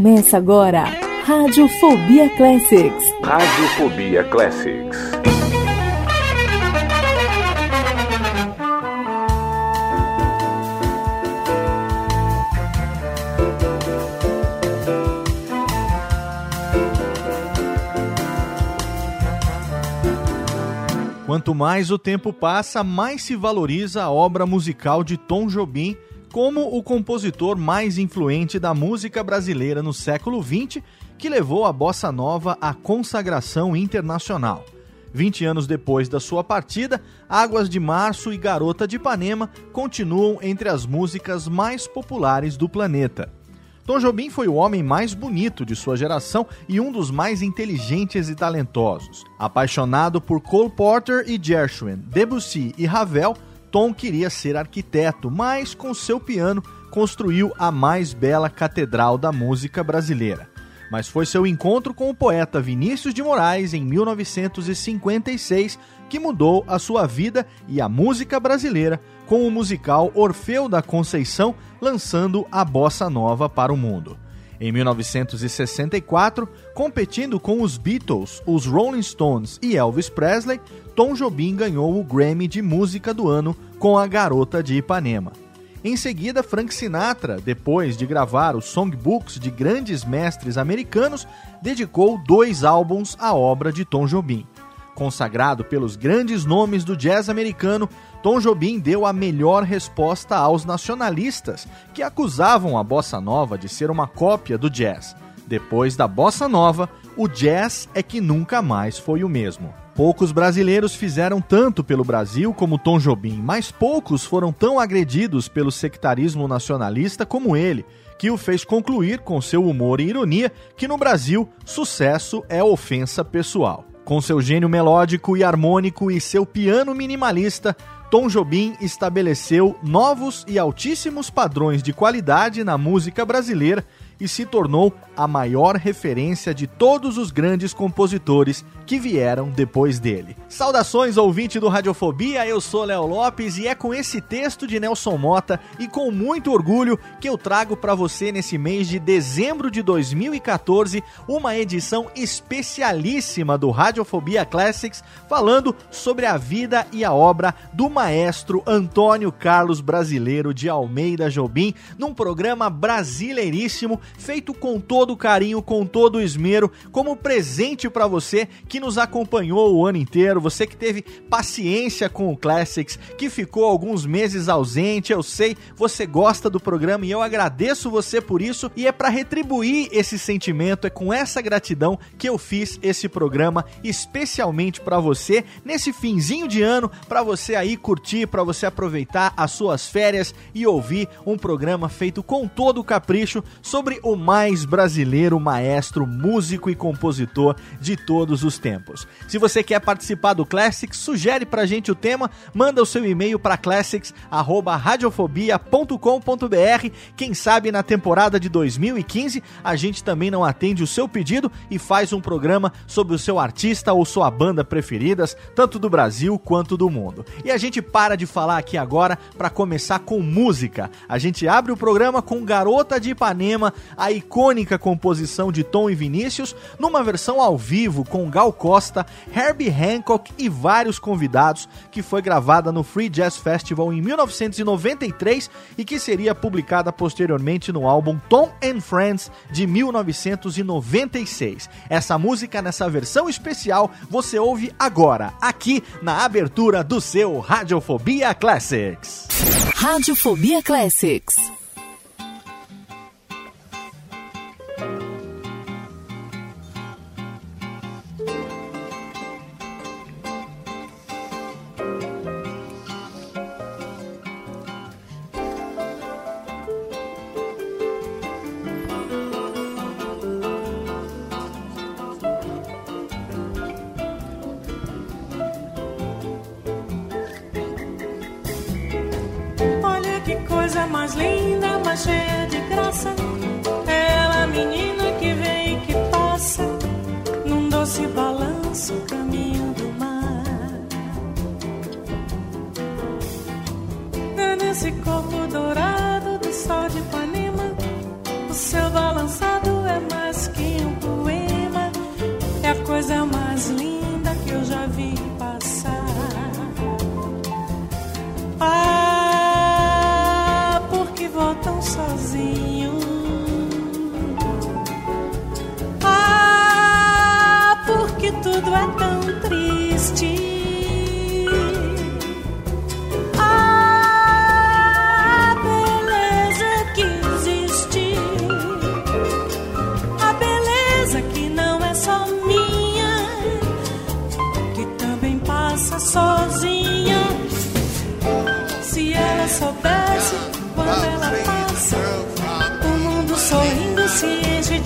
Começa agora, Radiofobia Classics. Radiofobia Classics. Quanto mais o tempo passa, mais se valoriza a obra musical de Tom Jobim como o compositor mais influente da música brasileira no século XX, que levou a bossa nova à consagração internacional. 20 anos depois da sua partida, Águas de Março e Garota de Ipanema continuam entre as músicas mais populares do planeta. Tom Jobim foi o homem mais bonito de sua geração e um dos mais inteligentes e talentosos. Apaixonado por Cole Porter e Gershwin, Debussy e Ravel, Tom queria ser arquiteto, mas com seu piano construiu a mais bela catedral da música brasileira. Mas foi seu encontro com o poeta Vinícius de Moraes em 1956 que mudou a sua vida e a música brasileira com o musical Orfeu da Conceição lançando a bossa nova para o mundo. Em 1964, competindo com os Beatles, os Rolling Stones e Elvis Presley, Tom Jobim ganhou o Grammy de Música do Ano com A Garota de Ipanema. Em seguida, Frank Sinatra, depois de gravar os songbooks de grandes mestres americanos, dedicou dois álbuns à obra de Tom Jobim. Consagrado pelos grandes nomes do jazz americano, Tom Jobim deu a melhor resposta aos nacionalistas, que acusavam a bossa nova de ser uma cópia do jazz. Depois da bossa nova, o jazz é que nunca mais foi o mesmo. Poucos brasileiros fizeram tanto pelo Brasil como Tom Jobim, mas poucos foram tão agredidos pelo sectarismo nacionalista como ele, que o fez concluir com seu humor e ironia que no Brasil sucesso é ofensa pessoal. Com seu gênio melódico e harmônico e seu piano minimalista, Tom Jobim estabeleceu novos e altíssimos padrões de qualidade na música brasileira e se tornou a maior referência de todos os grandes compositores que vieram depois dele. Saudações, ouvinte do Radiofobia, eu sou Léo Lopes e é com esse texto de Nelson Mota e com muito orgulho que eu trago para você nesse mês de dezembro de 2014 uma edição especialíssima do Radiofobia Classics falando sobre a vida e a obra do maestro Antônio Carlos Brasileiro de Almeida Jobim, num programa brasileiríssimo feito com todo carinho, com todo esmero, como presente para você que nos acompanhou o ano inteiro, você que teve paciência com o Classics, que ficou alguns meses ausente, eu sei, você gosta do programa e eu agradeço você por isso e é para retribuir esse sentimento, é com essa gratidão que eu fiz esse programa especialmente para você nesse finzinho de ano, para você aí curtir, para você aproveitar as suas férias e ouvir um programa feito com todo o capricho sobre o mais brasileiro maestro, músico e compositor de todos os tempos. Se você quer participar do Classics, sugere pra gente o tema, manda o seu e-mail para classics@radiofobia.com.br. Quem sabe na temporada de 2015 a gente também não atende o seu pedido e faz um programa sobre o seu artista ou sua banda preferidas, tanto do Brasil quanto do mundo. E a gente para de falar aqui agora para começar com música. A gente abre o programa com Garota de Ipanema, a icônica composição de Tom e Vinícius, numa versão ao vivo com Gal Costa, Herbie Hancock e vários convidados, que foi gravada no Free Jazz Festival em 1993 e que seria publicada posteriormente no álbum Tom and Friends de 1996. Essa música nessa versão especial você ouve agora, aqui na abertura do seu Radiofobia Classics. Radiofobia Classics. Mais linda, mais cheia de graça. Ela, menina que vem e que passa, num doce balanço, caminho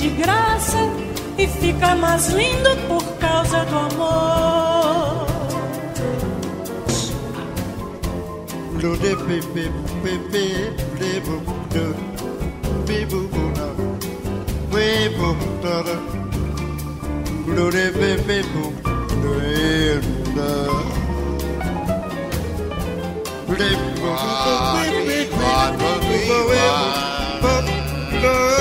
de graça e fica mais lindo por causa do amor. Ah,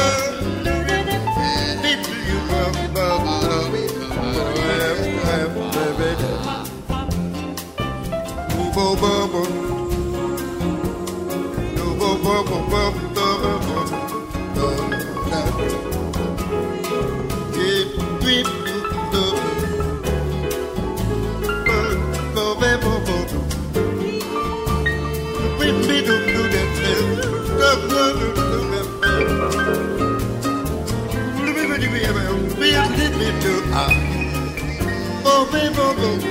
Oh, baby, oh, baby.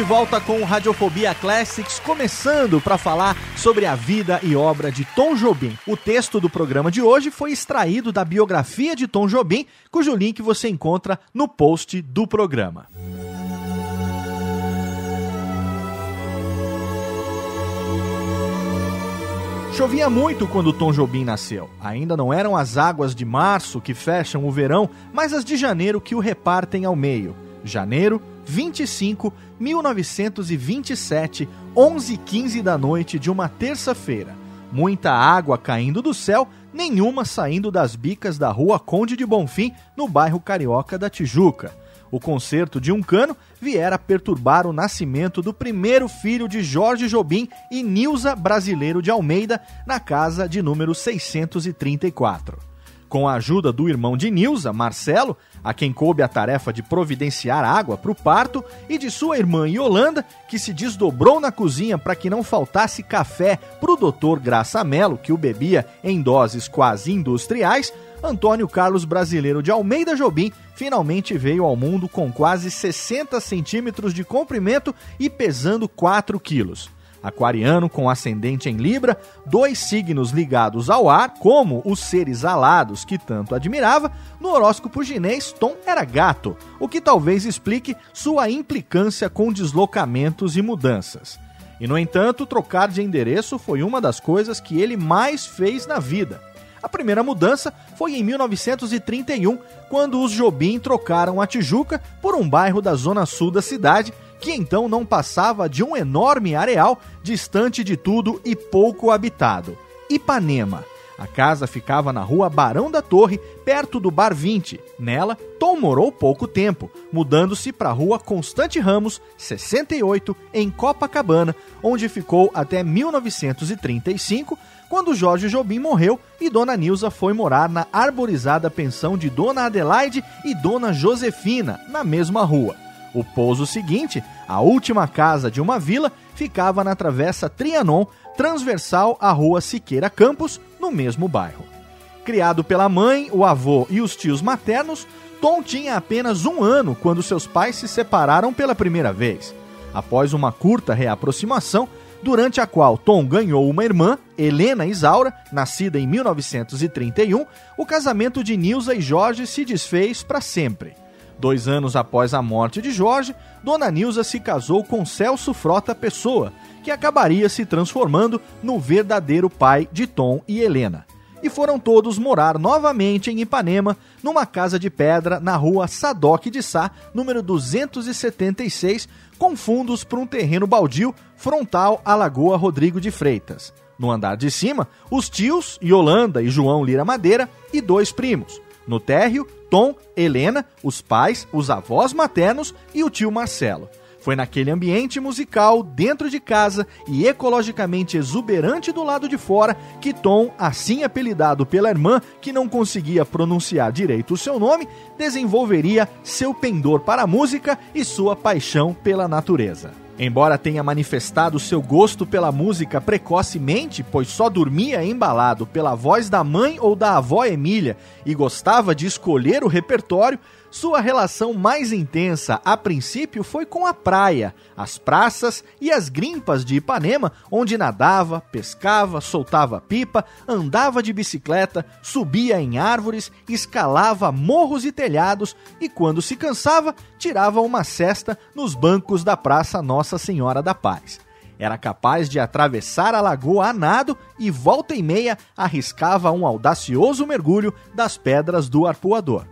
De volta com Radiofobia Classics, começando para falar sobre a vida e obra de Tom Jobim. O texto do programa de hoje foi extraído da biografia de Tom Jobim, cujo link você encontra no post do programa. Chovia muito quando Tom Jobim nasceu. Ainda não eram as águas de março que fecham o verão, mas as de janeiro que o repartem ao meio. Janeiro, 25, 1927, 11h15 da noite de uma terça-feira. Muita água caindo do céu, nenhuma saindo das bicas da rua Conde de Bonfim, no bairro carioca da Tijuca. O concerto de um cano viera perturbar o nascimento do primeiro filho de Jorge Jobim e Nilza Brasileiro de Almeida, na casa de número 634. Com a ajuda do irmão de Nilza, Marcelo, a quem coube a tarefa de providenciar água para o parto, e de sua irmã Yolanda, que se desdobrou na cozinha para que não faltasse café para o doutor Graça Mello, que o bebia em doses quase industriais, Antônio Carlos Brasileiro de Almeida Jobim finalmente veio ao mundo com quase 60 centímetros de comprimento e pesando 4 quilos aquariano com ascendente em Libra, dois signos ligados ao ar, como os seres alados que tanto admirava, no horóscopo chinês Tom era gato, o que talvez explique sua implicância com deslocamentos e mudanças. E no entanto, trocar de endereço foi uma das coisas que ele mais fez na vida. A primeira mudança foi em 1931, quando os Jobim trocaram a Tijuca por um bairro da zona sul da cidade que então não passava de um enorme areal distante de tudo e pouco habitado. Ipanema. A casa ficava na rua Barão da Torre, perto do Bar 20. Nela, Tom morou pouco tempo, mudando-se para a rua Constante Ramos, 68, em Copacabana, onde ficou até 1935, quando Jorge Jobim morreu e Dona Nilza foi morar na arborizada pensão de Dona Adelaide e Dona Josefina, na mesma rua. O pouso seguinte, a última casa de uma vila, ficava na Travessa Trianon, transversal à Rua Siqueira Campos, no mesmo bairro. Criado pela mãe, o avô e os tios maternos, Tom tinha apenas um ano quando seus pais se separaram pela primeira vez. Após uma curta reaproximação, durante a qual Tom ganhou uma irmã, Helena Isaura, nascida em 1931, o casamento de Nilza e Jorge se desfez para sempre. Dois anos após a morte de Jorge, Dona Nilza se casou com Celso Frota Pessoa, que acabaria se transformando no verdadeiro pai de Tom e Helena. E foram todos morar novamente em Ipanema, numa casa de pedra na rua Sadoc de Sá, número 276, com fundos para um terreno baldio frontal à Lagoa Rodrigo de Freitas. No andar de cima, os tios, Yolanda e João Lira Madeira, e dois primos. No térreo, Tom, Helena, os pais, os avós maternos e o tio Marcelo. Foi naquele ambiente musical, dentro de casa e ecologicamente exuberante do lado de fora, que Tom, assim apelidado pela irmã, que não conseguia pronunciar direito o seu nome, desenvolveria seu pendor para a música e sua paixão pela natureza. Embora tenha manifestado seu gosto pela música precocemente, pois só dormia embalado pela voz da mãe ou da avó Emília e gostava de escolher o repertório, sua relação mais intensa, a princípio, foi com a praia, as praças e as grimpas de Ipanema, onde nadava, pescava, soltava pipa, andava de bicicleta, subia em árvores, escalava morros e telhados e, quando se cansava, tirava uma cesta nos bancos da Praça Nossa Senhora da Paz. Era capaz de atravessar a lagoa a nado e, volta e meia, arriscava um audacioso mergulho das pedras do arpoador.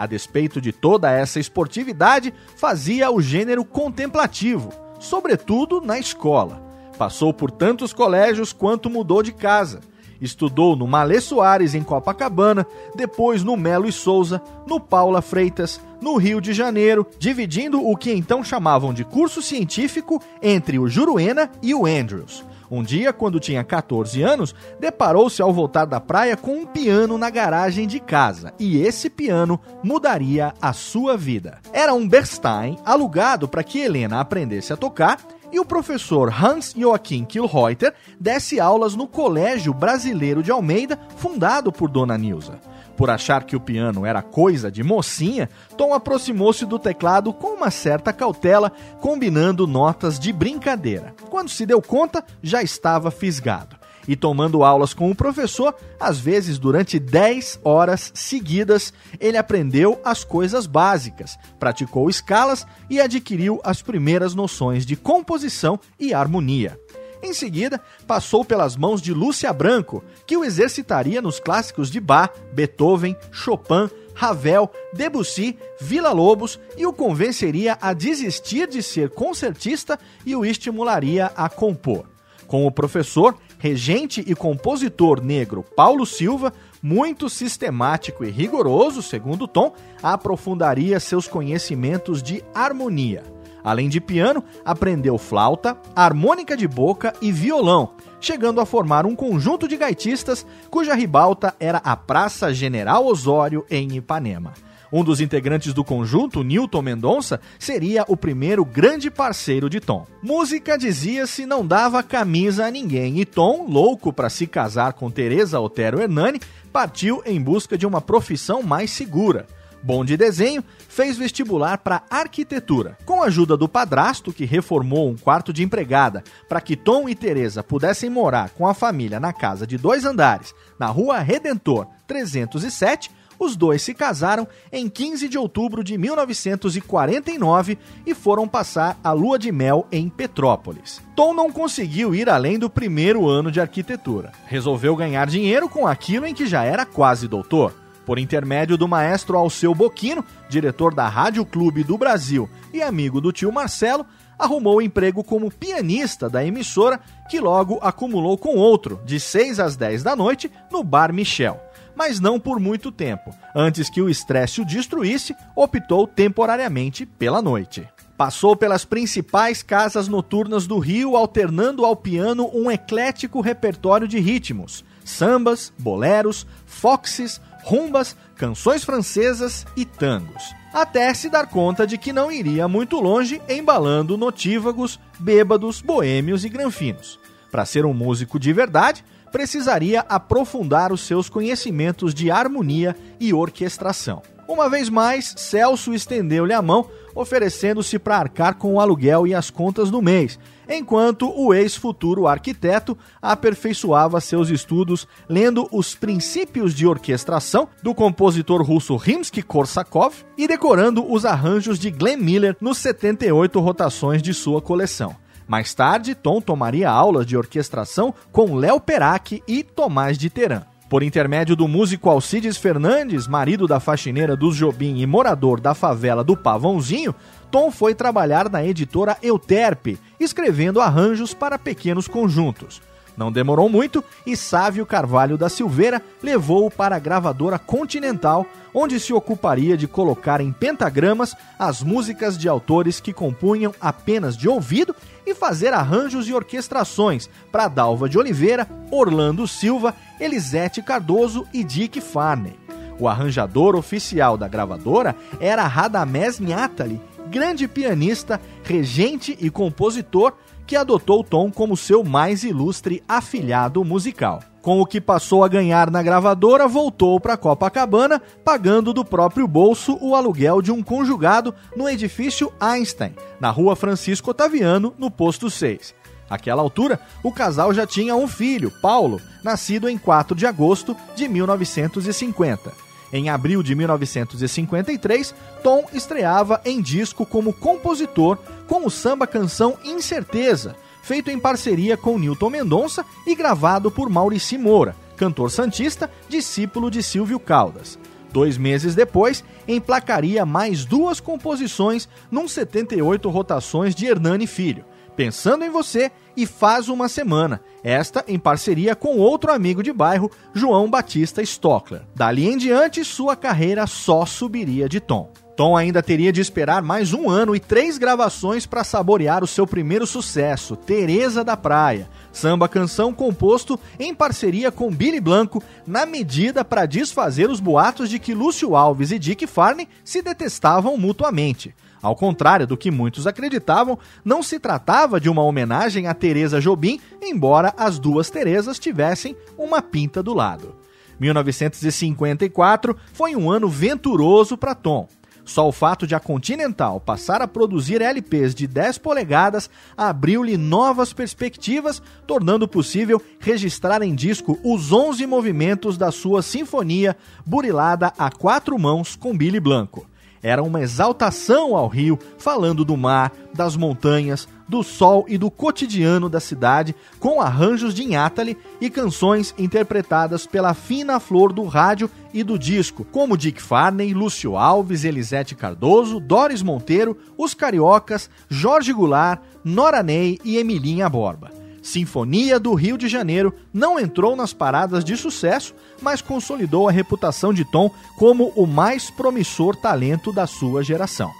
A despeito de toda essa esportividade, fazia o gênero contemplativo, sobretudo na escola. Passou por tantos colégios quanto mudou de casa. Estudou no Malê Soares, em Copacabana, depois no Melo e Souza, no Paula Freitas, no Rio de Janeiro, dividindo o que então chamavam de curso científico entre o Juruena e o Andrews. Um dia, quando tinha 14 anos, deparou-se ao voltar da praia com um piano na garagem de casa, e esse piano mudaria a sua vida. Era um Bernstein alugado para que Helena aprendesse a tocar e o professor Hans Joachim Kilreuter desse aulas no Colégio Brasileiro de Almeida, fundado por Dona Nilza. Por achar que o piano era coisa de mocinha, Tom aproximou-se do teclado com uma certa cautela, combinando notas de brincadeira. Quando se deu conta, já estava fisgado. E tomando aulas com o professor, às vezes durante 10 horas seguidas, ele aprendeu as coisas básicas, praticou escalas e adquiriu as primeiras noções de composição e harmonia. Em seguida, passou pelas mãos de Lúcia Branco, que o exercitaria nos clássicos de Bach, Beethoven, Chopin, Ravel, Debussy, Vila Lobos e o convenceria a desistir de ser concertista e o estimularia a compor. Com o professor, regente e compositor negro Paulo Silva, muito sistemático e rigoroso, segundo Tom, aprofundaria seus conhecimentos de harmonia. Além de piano, aprendeu flauta, harmônica de boca e violão, chegando a formar um conjunto de gaitistas cuja ribalta era a Praça General Osório em Ipanema. Um dos integrantes do conjunto, Newton Mendonça, seria o primeiro grande parceiro de Tom. Música, dizia-se, não dava camisa a ninguém e Tom, louco para se casar com Teresa Otero Hernani, partiu em busca de uma profissão mais segura. Bom de desenho, fez vestibular para arquitetura. Com a ajuda do padrasto, que reformou um quarto de empregada para que Tom e Teresa pudessem morar com a família na casa de dois andares, na rua Redentor 307, os dois se casaram em 15 de outubro de 1949 e foram passar a lua de mel em Petrópolis. Tom não conseguiu ir além do primeiro ano de arquitetura. Resolveu ganhar dinheiro com aquilo em que já era quase doutor por intermédio do maestro Alceu Boquino, diretor da Rádio Clube do Brasil e amigo do tio Marcelo, arrumou emprego como pianista da emissora, que logo acumulou com outro, de 6 às 10 da noite, no Bar Michel. Mas não por muito tempo. Antes que o estresse o destruísse, optou temporariamente pela noite. Passou pelas principais casas noturnas do Rio, alternando ao piano um eclético repertório de ritmos: sambas, boleros, foxes, rumbas, canções francesas e tangos. Até se dar conta de que não iria muito longe embalando notívagos, bêbados, boêmios e granfinos. Para ser um músico de verdade, precisaria aprofundar os seus conhecimentos de harmonia e orquestração. Uma vez mais, Celso estendeu-lhe a mão, oferecendo-se para arcar com o aluguel e as contas do mês, enquanto o ex-futuro arquiteto aperfeiçoava seus estudos lendo os princípios de orquestração do compositor russo Rimsky-Korsakov e decorando os arranjos de Glenn Miller nos 78 rotações de sua coleção. Mais tarde, Tom tomaria aulas de orquestração com Léo Perac e Tomás de Teran. Por intermédio do músico Alcides Fernandes, marido da faxineira dos Jobim e morador da favela do Pavãozinho, Tom foi trabalhar na editora Euterpe, escrevendo arranjos para pequenos conjuntos. Não demorou muito e Sávio Carvalho da Silveira levou-o para a gravadora Continental, onde se ocuparia de colocar em pentagramas as músicas de autores que compunham apenas de ouvido e fazer arranjos e orquestrações para Dalva de Oliveira, Orlando Silva, Elisete Cardoso e Dick Farney. O arranjador oficial da gravadora era Radamés Nhatali, grande pianista, regente e compositor que adotou Tom como seu mais ilustre afilhado musical. Com o que passou a ganhar na gravadora, voltou para Copacabana, pagando do próprio bolso o aluguel de um conjugado no edifício Einstein, na rua Francisco Otaviano, no posto 6. Àquela altura, o casal já tinha um filho, Paulo, nascido em 4 de agosto de 1950. Em abril de 1953, Tom estreava em disco como compositor com o samba canção Incerteza, feito em parceria com Newton Mendonça e gravado por Maurici Moura, cantor santista, discípulo de Silvio Caldas. Dois meses depois, emplacaria mais duas composições num 78 rotações de Hernani Filho, Pensando em Você e Faz Uma Semana, esta em parceria com outro amigo de bairro, João Batista Stockler. Dali em diante, sua carreira só subiria de tom. Tom ainda teria de esperar mais um ano e três gravações para saborear o seu primeiro sucesso, Teresa da Praia, samba canção composto em parceria com Billy Blanco, na medida para desfazer os boatos de que Lúcio Alves e Dick Farney se detestavam mutuamente. Ao contrário do que muitos acreditavam, não se tratava de uma homenagem a Teresa Jobim, embora as duas Teresas tivessem uma pinta do lado. 1954 foi um ano venturoso para Tom. Só o fato de a Continental passar a produzir LPs de 10 polegadas abriu-lhe novas perspectivas, tornando possível registrar em disco os 11 movimentos da sua sinfonia, burilada a quatro mãos com Billy Blanco. Era uma exaltação ao rio, falando do mar, das montanhas, do sol e do cotidiano da cidade, com arranjos de Inhatali e canções interpretadas pela fina flor do rádio e do disco, como Dick Farney, Lúcio Alves, Elisete Cardoso, Doris Monteiro, Os Cariocas, Jorge Goulart, Nora Ney e Emilinha Borba. Sinfonia do Rio de Janeiro não entrou nas paradas de sucesso, mas consolidou a reputação de Tom como o mais promissor talento da sua geração.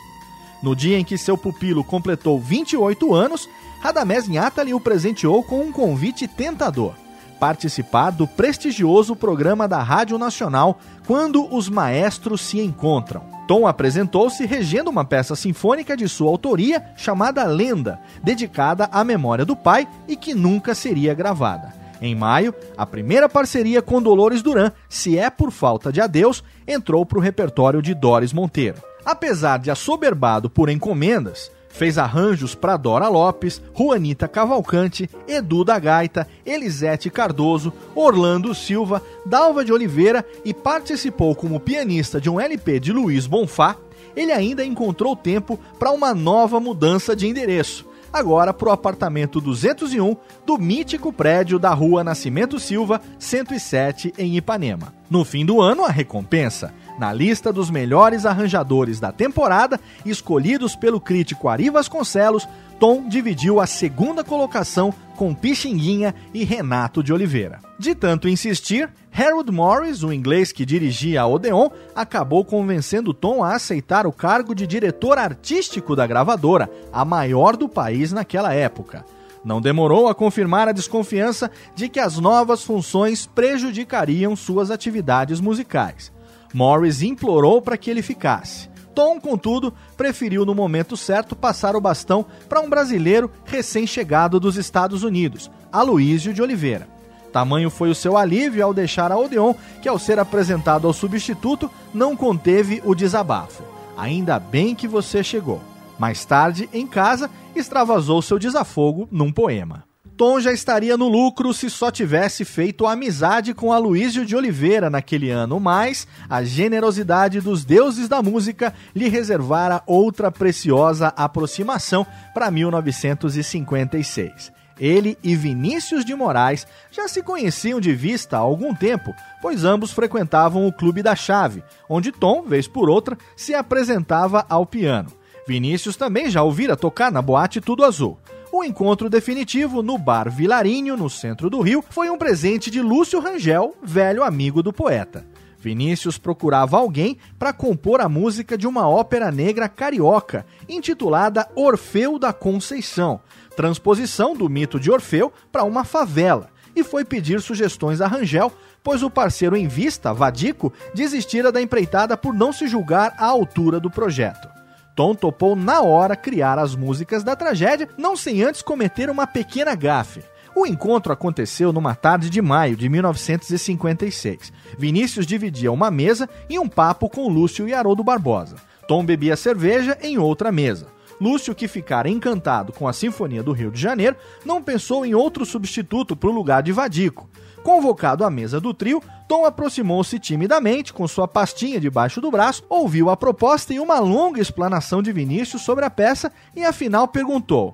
No dia em que seu pupilo completou 28 anos, Radamés Nhatali o presenteou com um convite tentador: participar do prestigioso programa da Rádio Nacional Quando os Maestros se Encontram. Tom apresentou-se regendo uma peça sinfônica de sua autoria chamada Lenda, dedicada à memória do pai e que nunca seria gravada. Em maio, a primeira parceria com Dolores Duran, Se é por Falta de Adeus, entrou para o repertório de Doris Monteiro. Apesar de assoberbado por encomendas, fez arranjos para Dora Lopes, Juanita Cavalcante, Edu da Gaita, Elisete Cardoso, Orlando Silva, Dalva de Oliveira e participou como pianista de um LP de Luiz Bonfá, ele ainda encontrou tempo para uma nova mudança de endereço, agora para o apartamento 201 do mítico prédio da rua Nascimento Silva, 107, em Ipanema. No fim do ano, a recompensa. Na lista dos melhores arranjadores da temporada, escolhidos pelo crítico Ari Vasconcelos, Tom dividiu a segunda colocação com Pixinguinha e Renato de Oliveira. De tanto insistir, Harold Morris, o inglês que dirigia a Odeon, acabou convencendo Tom a aceitar o cargo de diretor artístico da gravadora, a maior do país naquela época. Não demorou a confirmar a desconfiança de que as novas funções prejudicariam suas atividades musicais. Morris implorou para que ele ficasse. Tom, contudo, preferiu no momento certo passar o bastão para um brasileiro recém-chegado dos Estados Unidos, Aloísio de Oliveira. Tamanho foi o seu alívio ao deixar a Odeon, que ao ser apresentado ao substituto não conteve o desabafo. Ainda bem que você chegou. Mais tarde, em casa, extravasou seu desafogo num poema. Tom já estaria no lucro se só tivesse feito amizade com Aloísio de Oliveira naquele ano, mas a generosidade dos deuses da música lhe reservara outra preciosa aproximação para 1956. Ele e Vinícius de Moraes já se conheciam de vista há algum tempo, pois ambos frequentavam o Clube da Chave, onde Tom, vez por outra, se apresentava ao piano. Vinícius também já ouvira tocar na boate Tudo Azul. O encontro definitivo no Bar Vilarinho, no centro do Rio, foi um presente de Lúcio Rangel, velho amigo do poeta. Vinícius procurava alguém para compor a música de uma ópera negra carioca, intitulada Orfeu da Conceição, transposição do mito de Orfeu para uma favela, e foi pedir sugestões a Rangel, pois o parceiro em vista, Vadico, desistira da empreitada por não se julgar à altura do projeto. Tom topou na hora criar as músicas da tragédia, não sem antes cometer uma pequena gafe. O encontro aconteceu numa tarde de maio de 1956. Vinícius dividia uma mesa e um papo com Lúcio e Haroldo Barbosa. Tom bebia cerveja em outra mesa. Lúcio, que ficara encantado com a Sinfonia do Rio de Janeiro, não pensou em outro substituto para o lugar de Vadico. Convocado à mesa do trio, Tom aproximou-se timidamente com sua pastinha debaixo do braço, ouviu a proposta e uma longa explanação de Vinícius sobre a peça e afinal perguntou: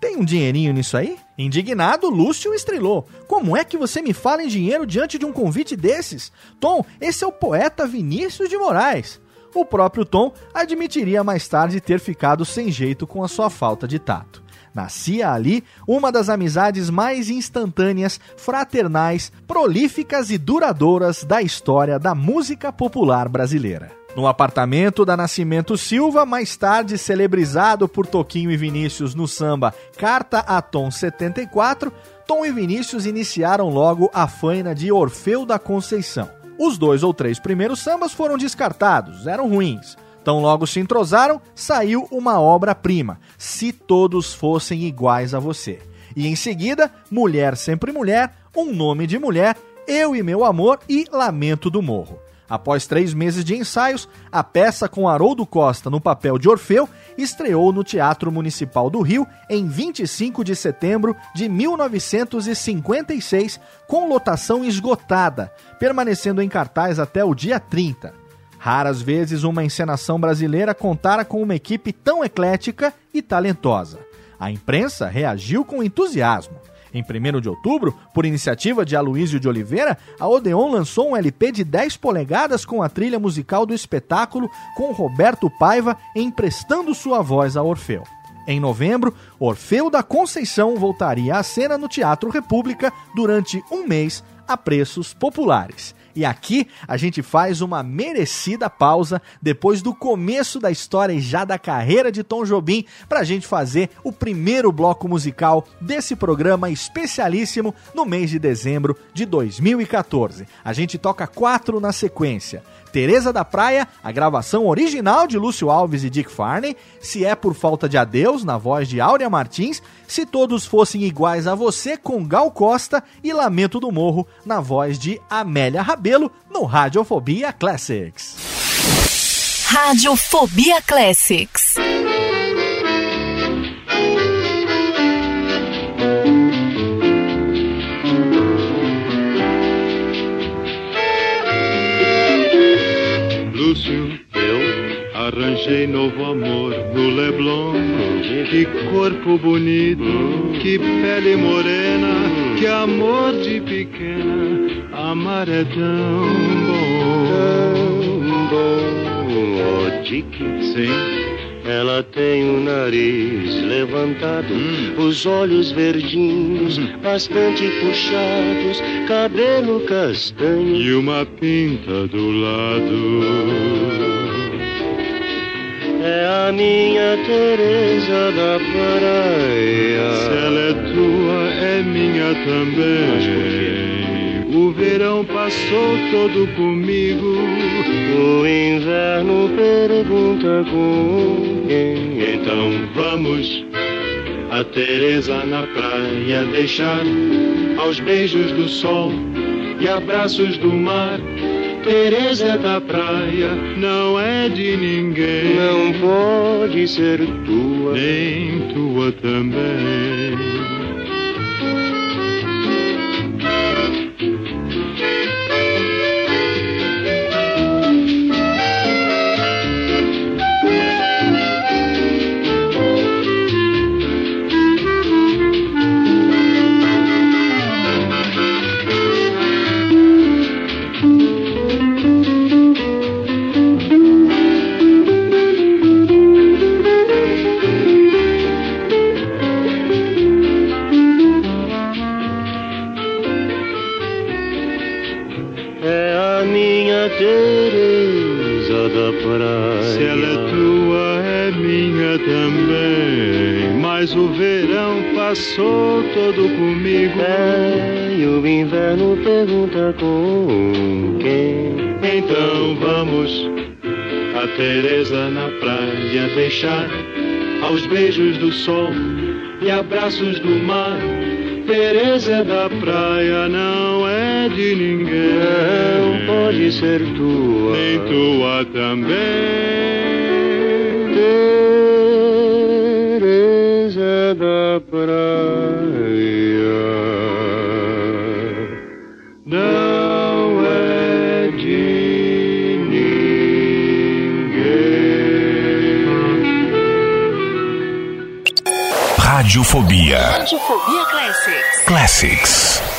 Tem um dinheirinho nisso aí? Indignado, Lúcio estrelou. Como é que você me fala em dinheiro diante de um convite desses? Tom, esse é o poeta Vinícius de Moraes. O próprio Tom admitiria mais tarde ter ficado sem jeito com a sua falta de tato. Nascia ali uma das amizades mais instantâneas, fraternais, prolíficas e duradouras da história da música popular brasileira. No apartamento da Nascimento Silva, mais tarde celebrizado por Toquinho e Vinícius no samba Carta a Tom 74, Tom e Vinícius iniciaram logo a faina de Orfeu da Conceição. Os dois ou três primeiros sambas foram descartados, eram ruins. Tão logo se entrosaram, saiu uma obra-prima, Se Todos Fossem Iguais a Você. E em seguida, Mulher Sempre Mulher, Um Nome de Mulher Eu e Meu Amor e Lamento do Morro. Após três meses de ensaios, a peça com Haroldo Costa no papel de Orfeu estreou no Teatro Municipal do Rio em 25 de setembro de 1956, com lotação esgotada, permanecendo em cartaz até o dia 30. Raras vezes uma encenação brasileira contara com uma equipe tão eclética e talentosa. A imprensa reagiu com entusiasmo. Em 1 de outubro, por iniciativa de Aloísio de Oliveira, a Odeon lançou um LP de 10 polegadas com a trilha musical do espetáculo, com Roberto Paiva emprestando sua voz a Orfeu. Em novembro, Orfeu da Conceição voltaria à cena no Teatro República durante um mês a preços populares. E aqui a gente faz uma merecida pausa depois do começo da história e já da carreira de Tom Jobim para a gente fazer o primeiro bloco musical desse programa especialíssimo no mês de dezembro de 2014. A gente toca quatro na sequência. Teresa da Praia, a gravação original de Lúcio Alves e Dick Farney, Se é por falta de adeus, na voz de Áurea Martins, Se todos fossem iguais a você, com Gal Costa e Lamento do Morro, na voz de Amélia Rabelo, no Radiofobia Classics. Radiofobia Classics. Eu arranjei novo amor no Leblon. Que corpo bonito, que pele morena, que amor de pequena. Amar é tão bom. Tão bom, oh, Dick. Sim. Ela tem o nariz levantado, os olhos verdinhos, bastante puxados, cabelo castanho. E uma pinta do lado. É a minha Teresa da praia. Se ela é tua, é minha também. O verão passou todo comigo. O inverno pergunta com quem. Então vamos a Teresa na praia deixar aos beijos do sol e abraços do mar. Teresa da praia não é de ninguém, Não pode ser tua. nem tua também. Mas o verão passou todo comigo. É, e o inverno pergunta com quem. Então vamos a Teresa na praia deixar aos beijos do sol e abraços do mar. Teresa da praia não é de ninguém. Não pode ser tua. Nem tua também. Da praia. Não é de ninguém. Radiofobia Radiofobia Classics. Classics.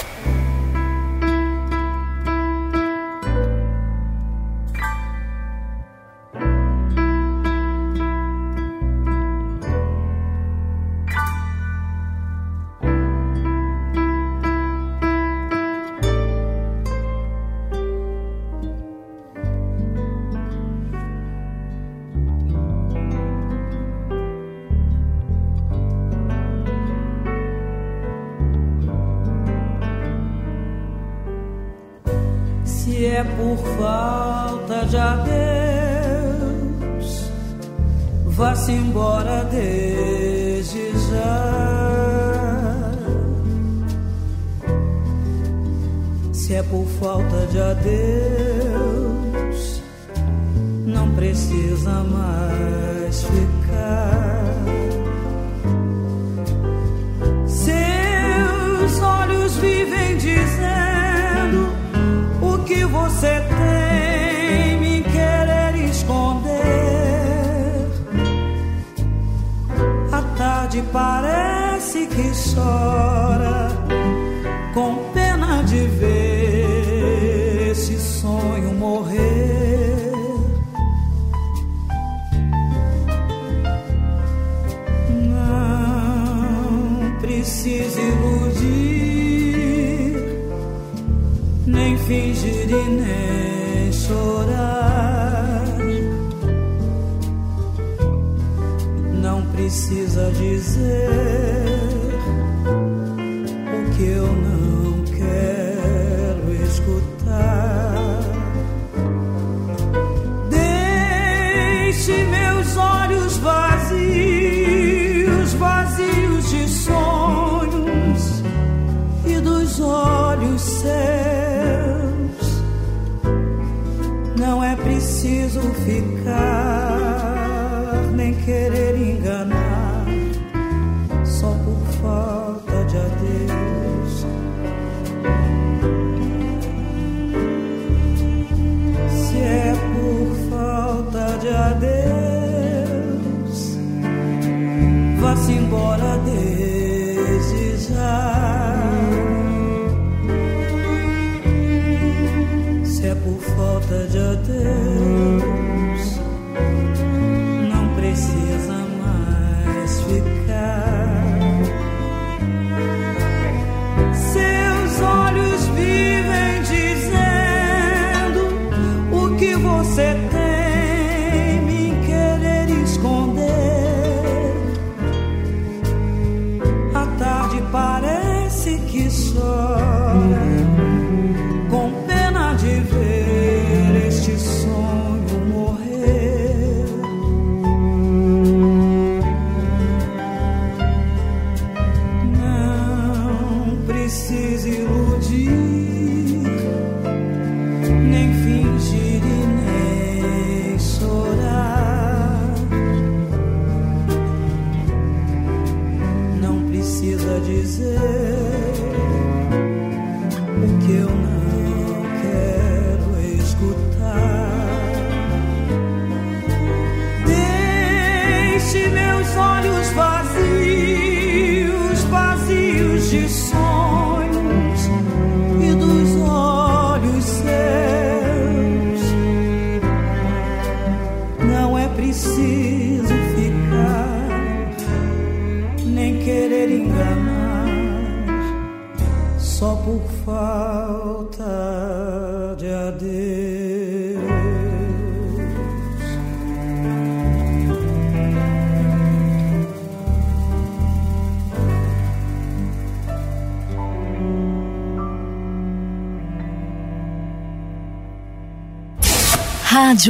que chora com pena de ver esse sonho morrer. Não precisa iludir, nem fingir e nem chorar. Não precisa dizer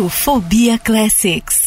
Fobia Classics.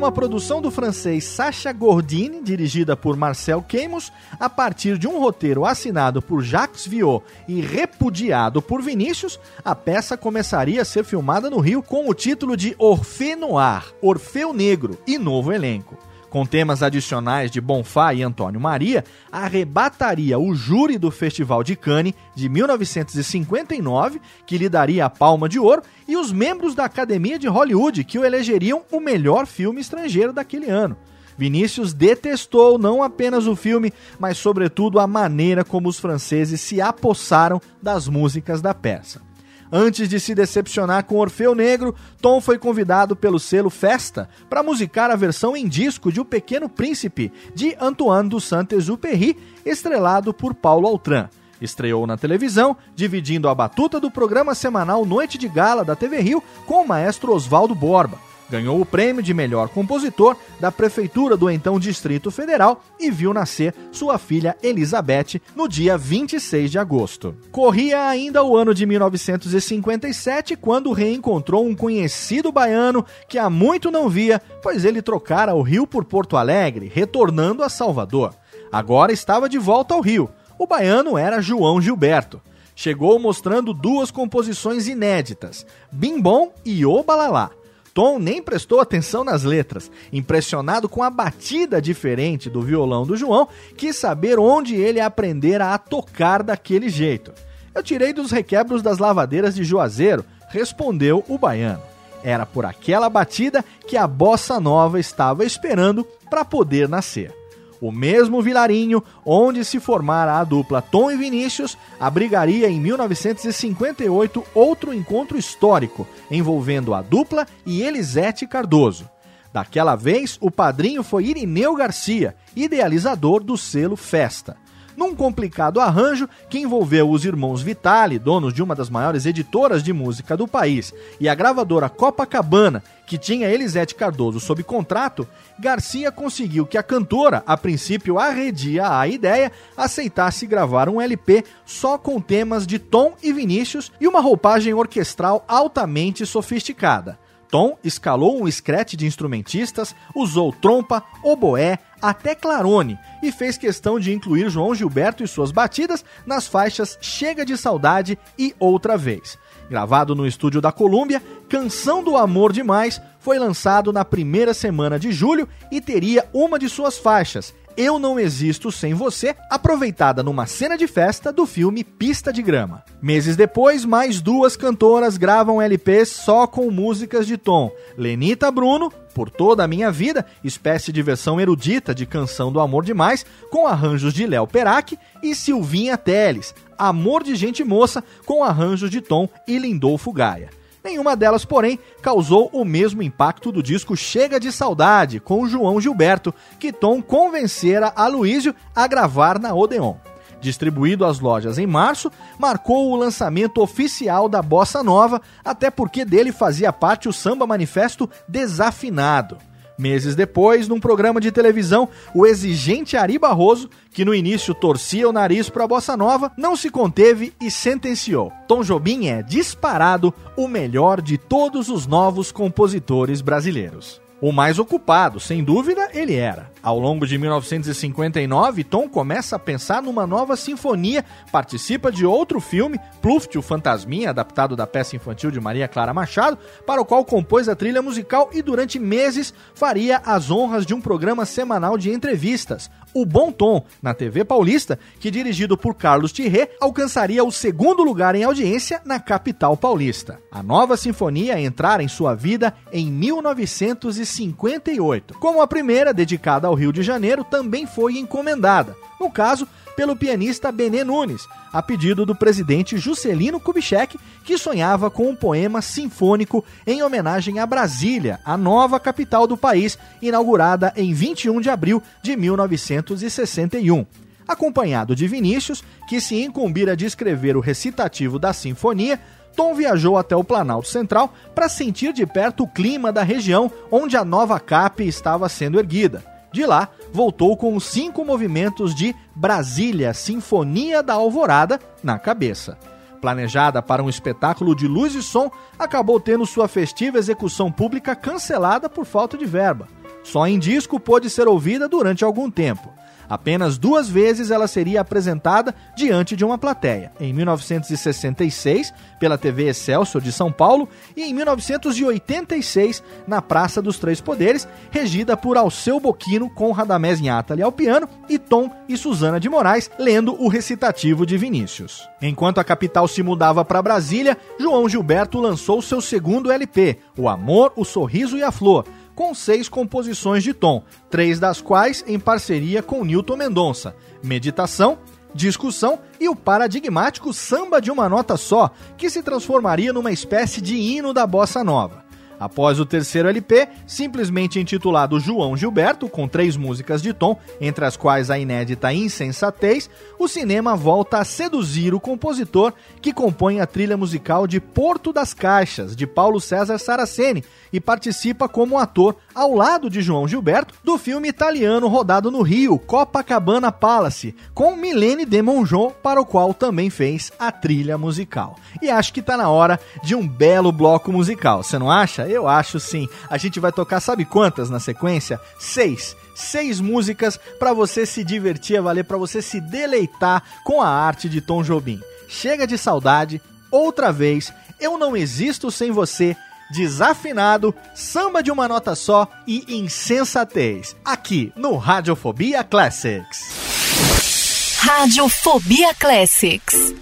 Numa produção do francês Sacha Gordini, dirigida por Marcel Queimus, a partir de um roteiro assinado por Jacques Viot e repudiado por Vinícius, a peça começaria a ser filmada no Rio com o título de Orphée Noir, Orfeu Negro, e novo elenco com temas adicionais de Bonfá e Antônio Maria, arrebataria o júri do Festival de Cannes de 1959, que lhe daria a Palma de Ouro, e os membros da Academia de Hollywood, que o elegeriam o melhor filme estrangeiro daquele ano. Vinícius detestou não apenas o filme, mas sobretudo a maneira como os franceses se apossaram das músicas da peça. Antes de se decepcionar com Orfeu Negro, Tom foi convidado pelo selo Festa para musicar a versão em disco de O Pequeno Príncipe, de Antoine dos Saint-Exupéry, estrelado por Paulo Altran. Estreou na televisão, dividindo a batuta do programa semanal Noite de Gala da TV Rio com o maestro Oswaldo Borba ganhou o prêmio de melhor compositor da Prefeitura do então Distrito Federal e viu nascer sua filha Elizabeth no dia 26 de agosto. Corria ainda o ano de 1957 quando reencontrou um conhecido baiano que há muito não via, pois ele trocara o Rio por Porto Alegre, retornando a Salvador. Agora estava de volta ao Rio. O baiano era João Gilberto chegou mostrando duas composições inéditas, Bim Bom e O Balalá. Tom nem prestou atenção nas letras. Impressionado com a batida diferente do violão do João, quis saber onde ele aprendera a tocar daquele jeito. Eu tirei dos requebros das lavadeiras de Juazeiro, respondeu o baiano. Era por aquela batida que a bossa nova estava esperando para poder nascer. O mesmo vilarinho onde se formara a dupla Tom e Vinícius abrigaria em 1958 outro encontro histórico envolvendo a dupla e Elisete Cardoso. Daquela vez, o padrinho foi Irineu Garcia, idealizador do selo Festa num complicado arranjo que envolveu os irmãos Vitali, donos de uma das maiores editoras de música do país, e a gravadora Copacabana, que tinha Elisete Cardoso sob contrato, Garcia conseguiu que a cantora, a princípio arredia a ideia, aceitasse gravar um LP só com temas de Tom e Vinícius e uma roupagem orquestral altamente sofisticada. Tom escalou um escrete de instrumentistas, usou trompa, oboé, até clarone e fez questão de incluir João Gilberto e suas batidas nas faixas Chega de Saudade e Outra Vez. Gravado no estúdio da Colômbia, Canção do Amor Demais foi lançado na primeira semana de julho e teria uma de suas faixas, eu Não Existo Sem Você, aproveitada numa cena de festa do filme Pista de Grama. Meses depois, mais duas cantoras gravam LPs só com músicas de tom. Lenita Bruno, Por Toda a Minha Vida, espécie de versão erudita de Canção do Amor Demais, com arranjos de Léo Perac, e Silvinha Teles, Amor de Gente Moça, com arranjos de Tom e Lindolfo Gaia. Nenhuma delas, porém, causou o mesmo impacto do disco Chega de Saudade, com João Gilberto, que Tom convencera a Luísio a gravar na Odeon. Distribuído às lojas em março, marcou o lançamento oficial da Bossa Nova, até porque dele fazia parte o samba manifesto Desafinado. Meses depois, num programa de televisão, o exigente Ari Barroso, que no início torcia o nariz para a bossa nova, não se conteve e sentenciou: Tom Jobim é disparado o melhor de todos os novos compositores brasileiros. O mais ocupado, sem dúvida, ele era. Ao longo de 1959, Tom começa a pensar numa nova sinfonia, participa de outro filme, Pluft, o Fantasminha, adaptado da peça infantil de Maria Clara Machado, para o qual compôs a trilha musical e durante meses faria as honras de um programa semanal de entrevistas, o Bom Tom, na TV Paulista, que dirigido por Carlos Thierry, alcançaria o segundo lugar em audiência na capital paulista. A nova sinfonia entrara em sua vida em 1958. Como a primeira, dedicada ao Rio de Janeiro, também foi encomendada, no caso, pelo pianista Benê Nunes, a pedido do presidente Juscelino Kubitschek, que sonhava com um poema sinfônico em homenagem a Brasília, a nova capital do país, inaugurada em 21 de abril de 1961. Acompanhado de Vinícius, que se incumbira de escrever o recitativo da sinfonia, Tom viajou até o Planalto Central para sentir de perto o clima da região onde a nova CAP estava sendo erguida. De lá, voltou com os cinco movimentos de Brasília Sinfonia da Alvorada na cabeça. Planejada para um espetáculo de luz e som, acabou tendo sua festiva execução pública cancelada por falta de verba. Só em disco pôde ser ouvida durante algum tempo. Apenas duas vezes ela seria apresentada diante de uma plateia, em 1966 pela TV Excelsior de São Paulo e em 1986 na Praça dos Três Poderes, regida por Alceu Boquino com Radamés Inhatali ao piano e Tom e Suzana de Moraes lendo o recitativo de Vinícius. Enquanto a capital se mudava para Brasília, João Gilberto lançou seu segundo LP, O Amor, o Sorriso e a Flor, com seis composições de tom, três das quais em parceria com Newton Mendonça: Meditação, Discussão e o paradigmático Samba de uma Nota Só, que se transformaria numa espécie de hino da bossa nova. Após o terceiro LP, simplesmente intitulado João Gilberto, com três músicas de tom, entre as quais a inédita Insensatez, o cinema volta a seduzir o compositor que compõe a trilha musical de Porto das Caixas, de Paulo César Saraceni, e participa como ator ao lado de João Gilberto do filme italiano rodado no Rio, Copacabana Palace, com Milene de Mongeau, para o qual também fez a trilha musical. E acho que tá na hora de um belo bloco musical, você não acha? Eu acho sim. A gente vai tocar, sabe quantas na sequência? Seis seis músicas para você se divertir, valer para você se deleitar com a arte de Tom Jobim. Chega de saudade, outra vez, eu não existo sem você. Desafinado, samba de uma nota só e insensatez. Aqui no Radiofobia Classics. Radiofobia Classics.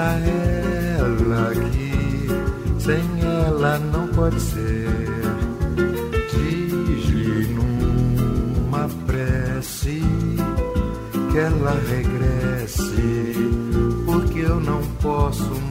Diz a ela que sem ela não pode ser. Diz-lhe numa prece que ela regresse, porque eu não posso mais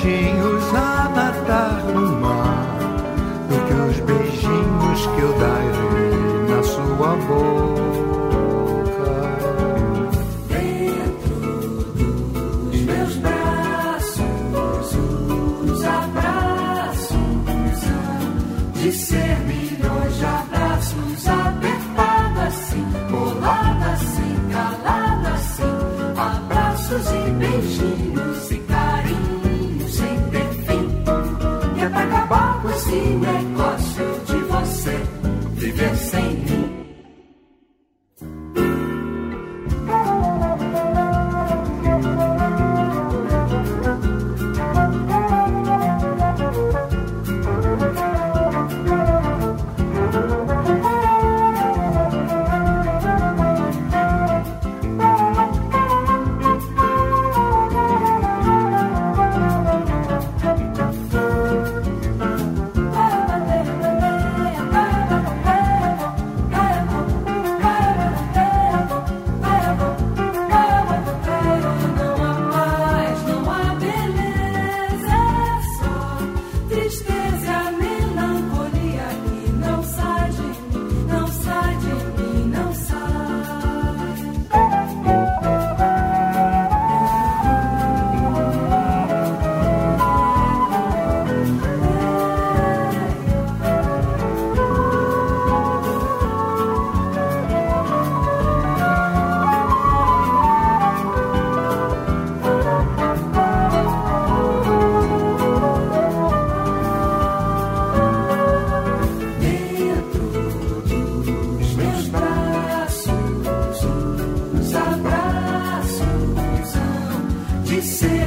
peixinhos a nadar no mar do que os beijinhos que eu darei na sua boca. Os meus braços, os abraços de ser milhões de abraços apertado assim, colado assim, calado assim, abraços e beijinhos acabar com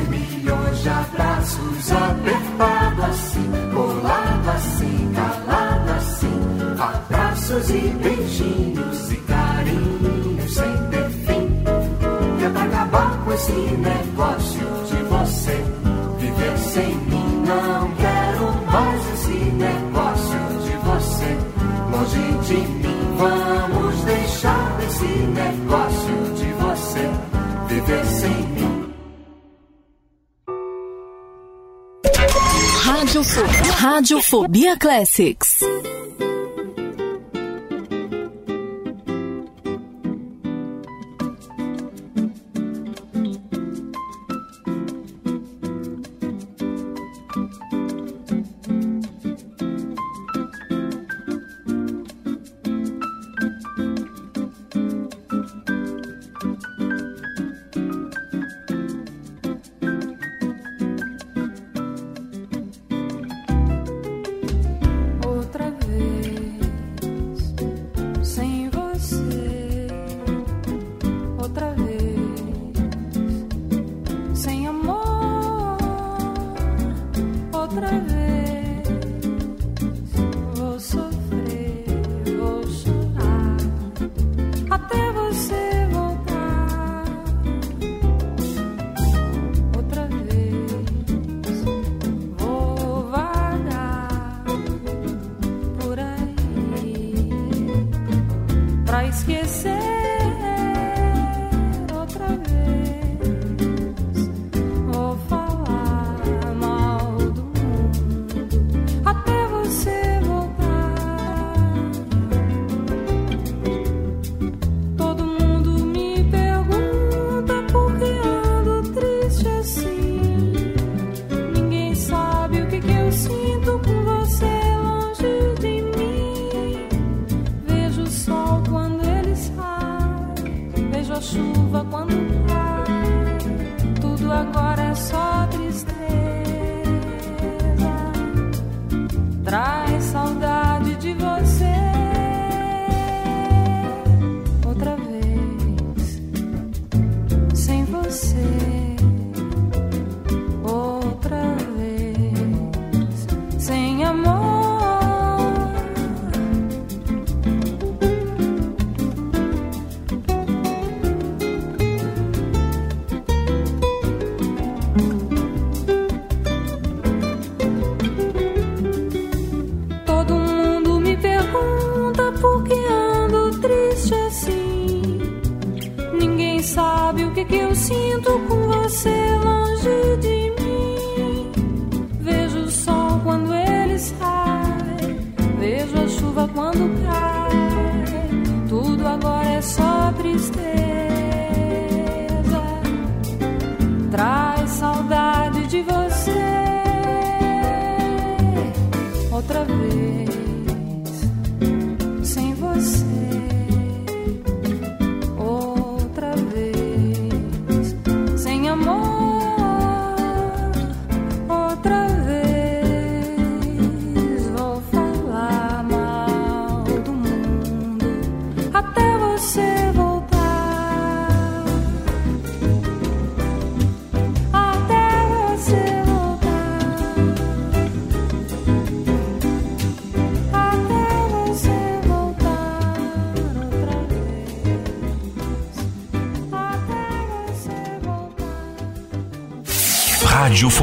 milhões de abraços apertado assim, colado assim, calado assim, abraços e beijinhos e carinhos sem ter fim. Tenta acabar com esse negócio. Radiofobia, Classics.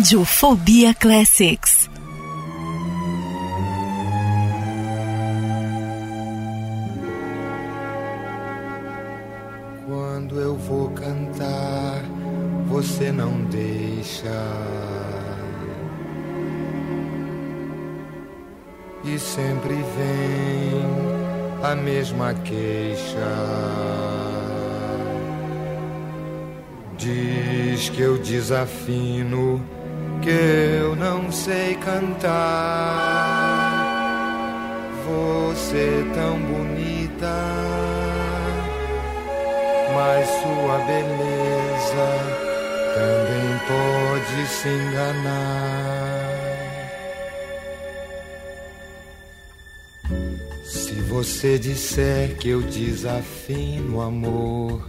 Rádio Fobia Classics. Sua beleza também pode se enganar. Se você disser que eu desafino amor,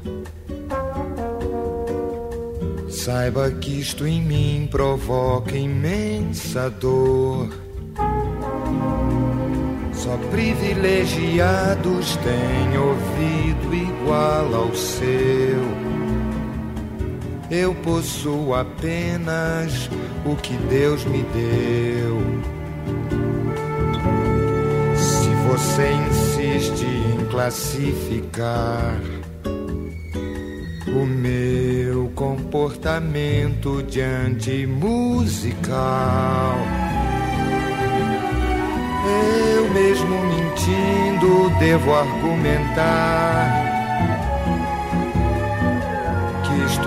saiba que isto em mim provoca imensa dor. Só privilegiados têm ouvido igual ao seu. Eu possuo apenas o que Deus me deu. Se você insiste em classificar o meu comportamento diante musical. Eu mesmo mentindo devo argumentar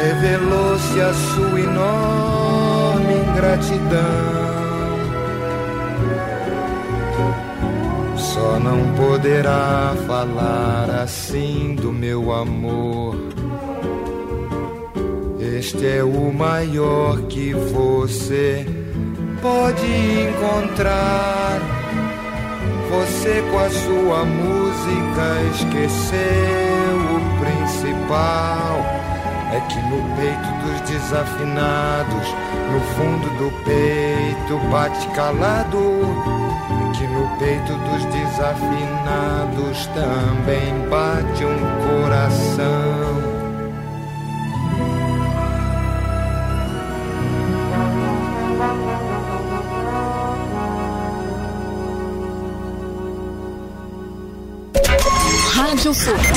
Revelou-se a sua enorme ingratidão. Só não poderá falar assim do meu amor. Este é o maior que você pode encontrar. Você com a sua música esqueceu o principal. É que no peito dos desafinados, no fundo do peito bate calado. É que no peito dos desafinados também bate um coração.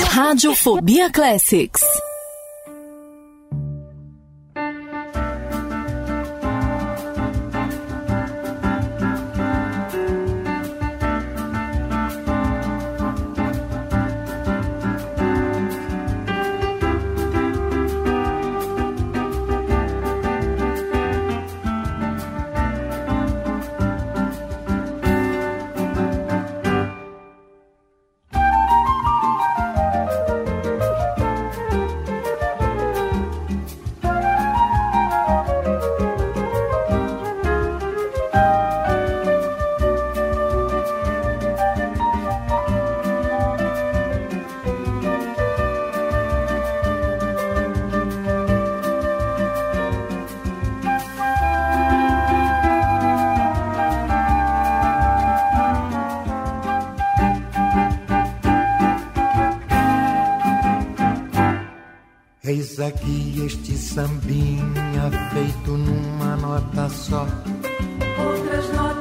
Rádio Fobia, Classics. aqui este sambinha feito numa nota só. Outras notas.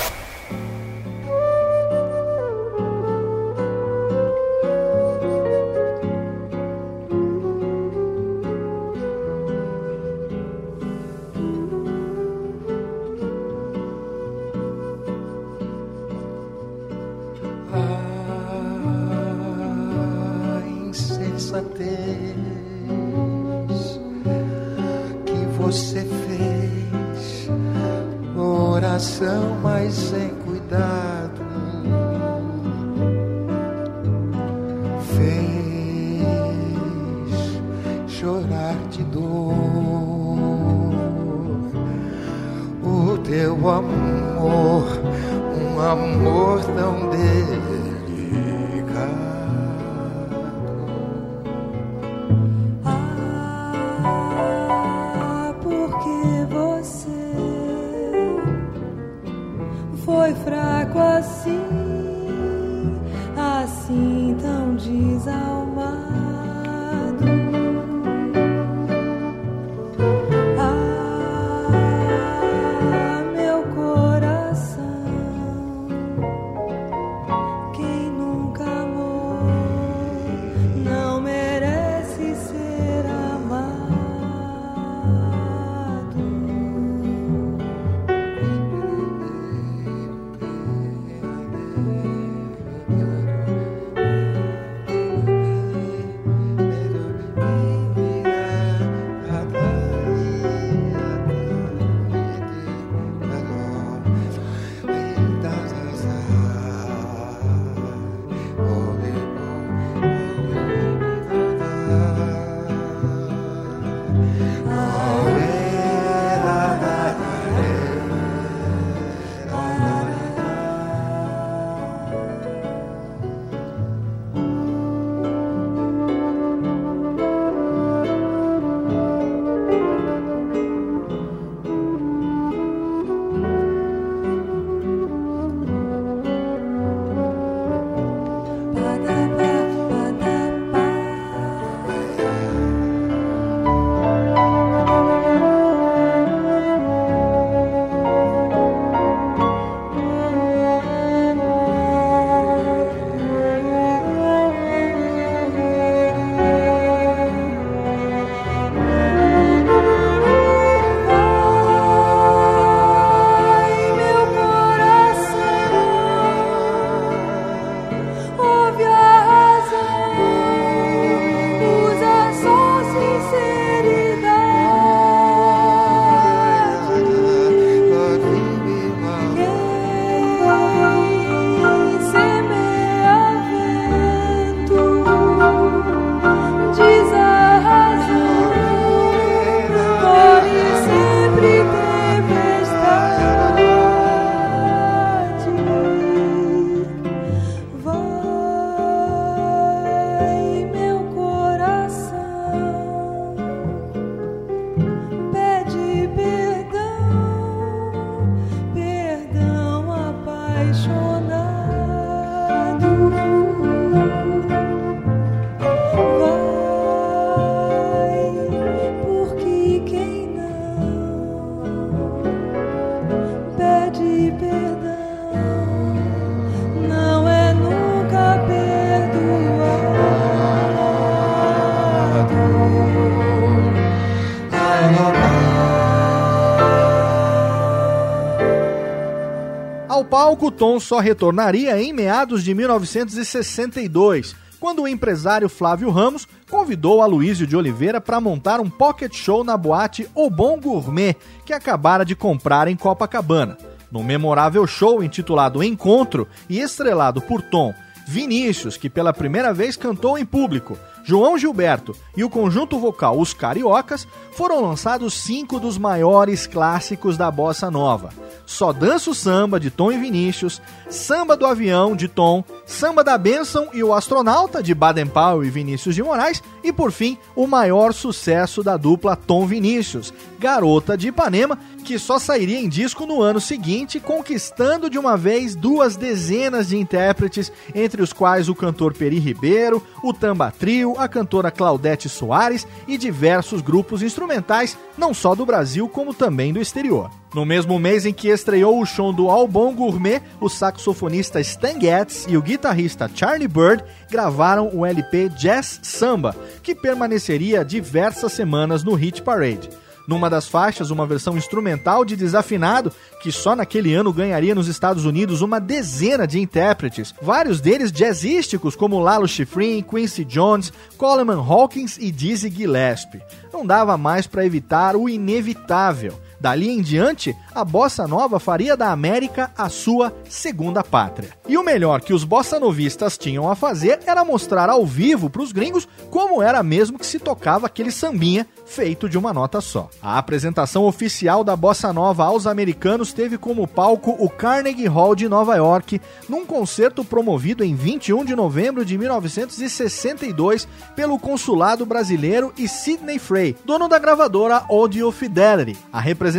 Tom só retornaria em meados de 1962, quando o empresário Flávio Ramos convidou Aloysio de Oliveira para montar um pocket show na boate O Bom Gourmet, que acabara de comprar em Copacabana. No memorável show intitulado Encontro e estrelado por Tom, Vinícius, que pela primeira vez cantou em público, João Gilberto e o conjunto vocal Os Cariocas, foram lançados cinco dos maiores clássicos da bossa nova. Só Danço Samba, de Tom e Vinícius, Samba do Avião, de Tom, Samba da Bênção e o Astronauta, de Baden Powell e Vinícius de Moraes, e por fim, o maior sucesso da dupla Tom Vinícius, Garota de Ipanema, que só sairia em disco no ano seguinte, conquistando de uma vez duas dezenas de intérpretes, entre os quais o cantor Peri Ribeiro, o Tamba Trio, a cantora Claudete Soares e diversos grupos instrumentais, não só do Brasil, como também do exterior. No mesmo mês em que estreou o show do Albon Gourmet, o saxofonista Stan Getz e o guitarrista Charlie Bird gravaram o LP Jazz Samba, que permaneceria diversas semanas no Hit Parade. Numa das faixas, uma versão instrumental de Desafinado, que só naquele ano ganharia nos Estados Unidos uma dezena de intérpretes, vários deles jazzísticos como Lalo Schifrin, Quincy Jones, Coleman Hawkins e Dizzy Gillespie. Não dava mais para evitar o inevitável. Dali em diante, a bossa nova faria da América a sua segunda pátria. E o melhor que os bossa novistas tinham a fazer era mostrar ao vivo para os gringos como era mesmo que se tocava aquele sambinha feito de uma nota só. A apresentação oficial da bossa nova aos americanos teve como palco o Carnegie Hall de Nova York, num concerto promovido em 21 de novembro de 1962 pelo consulado brasileiro e Sidney Frey, dono da gravadora Audio Fidelity. A representação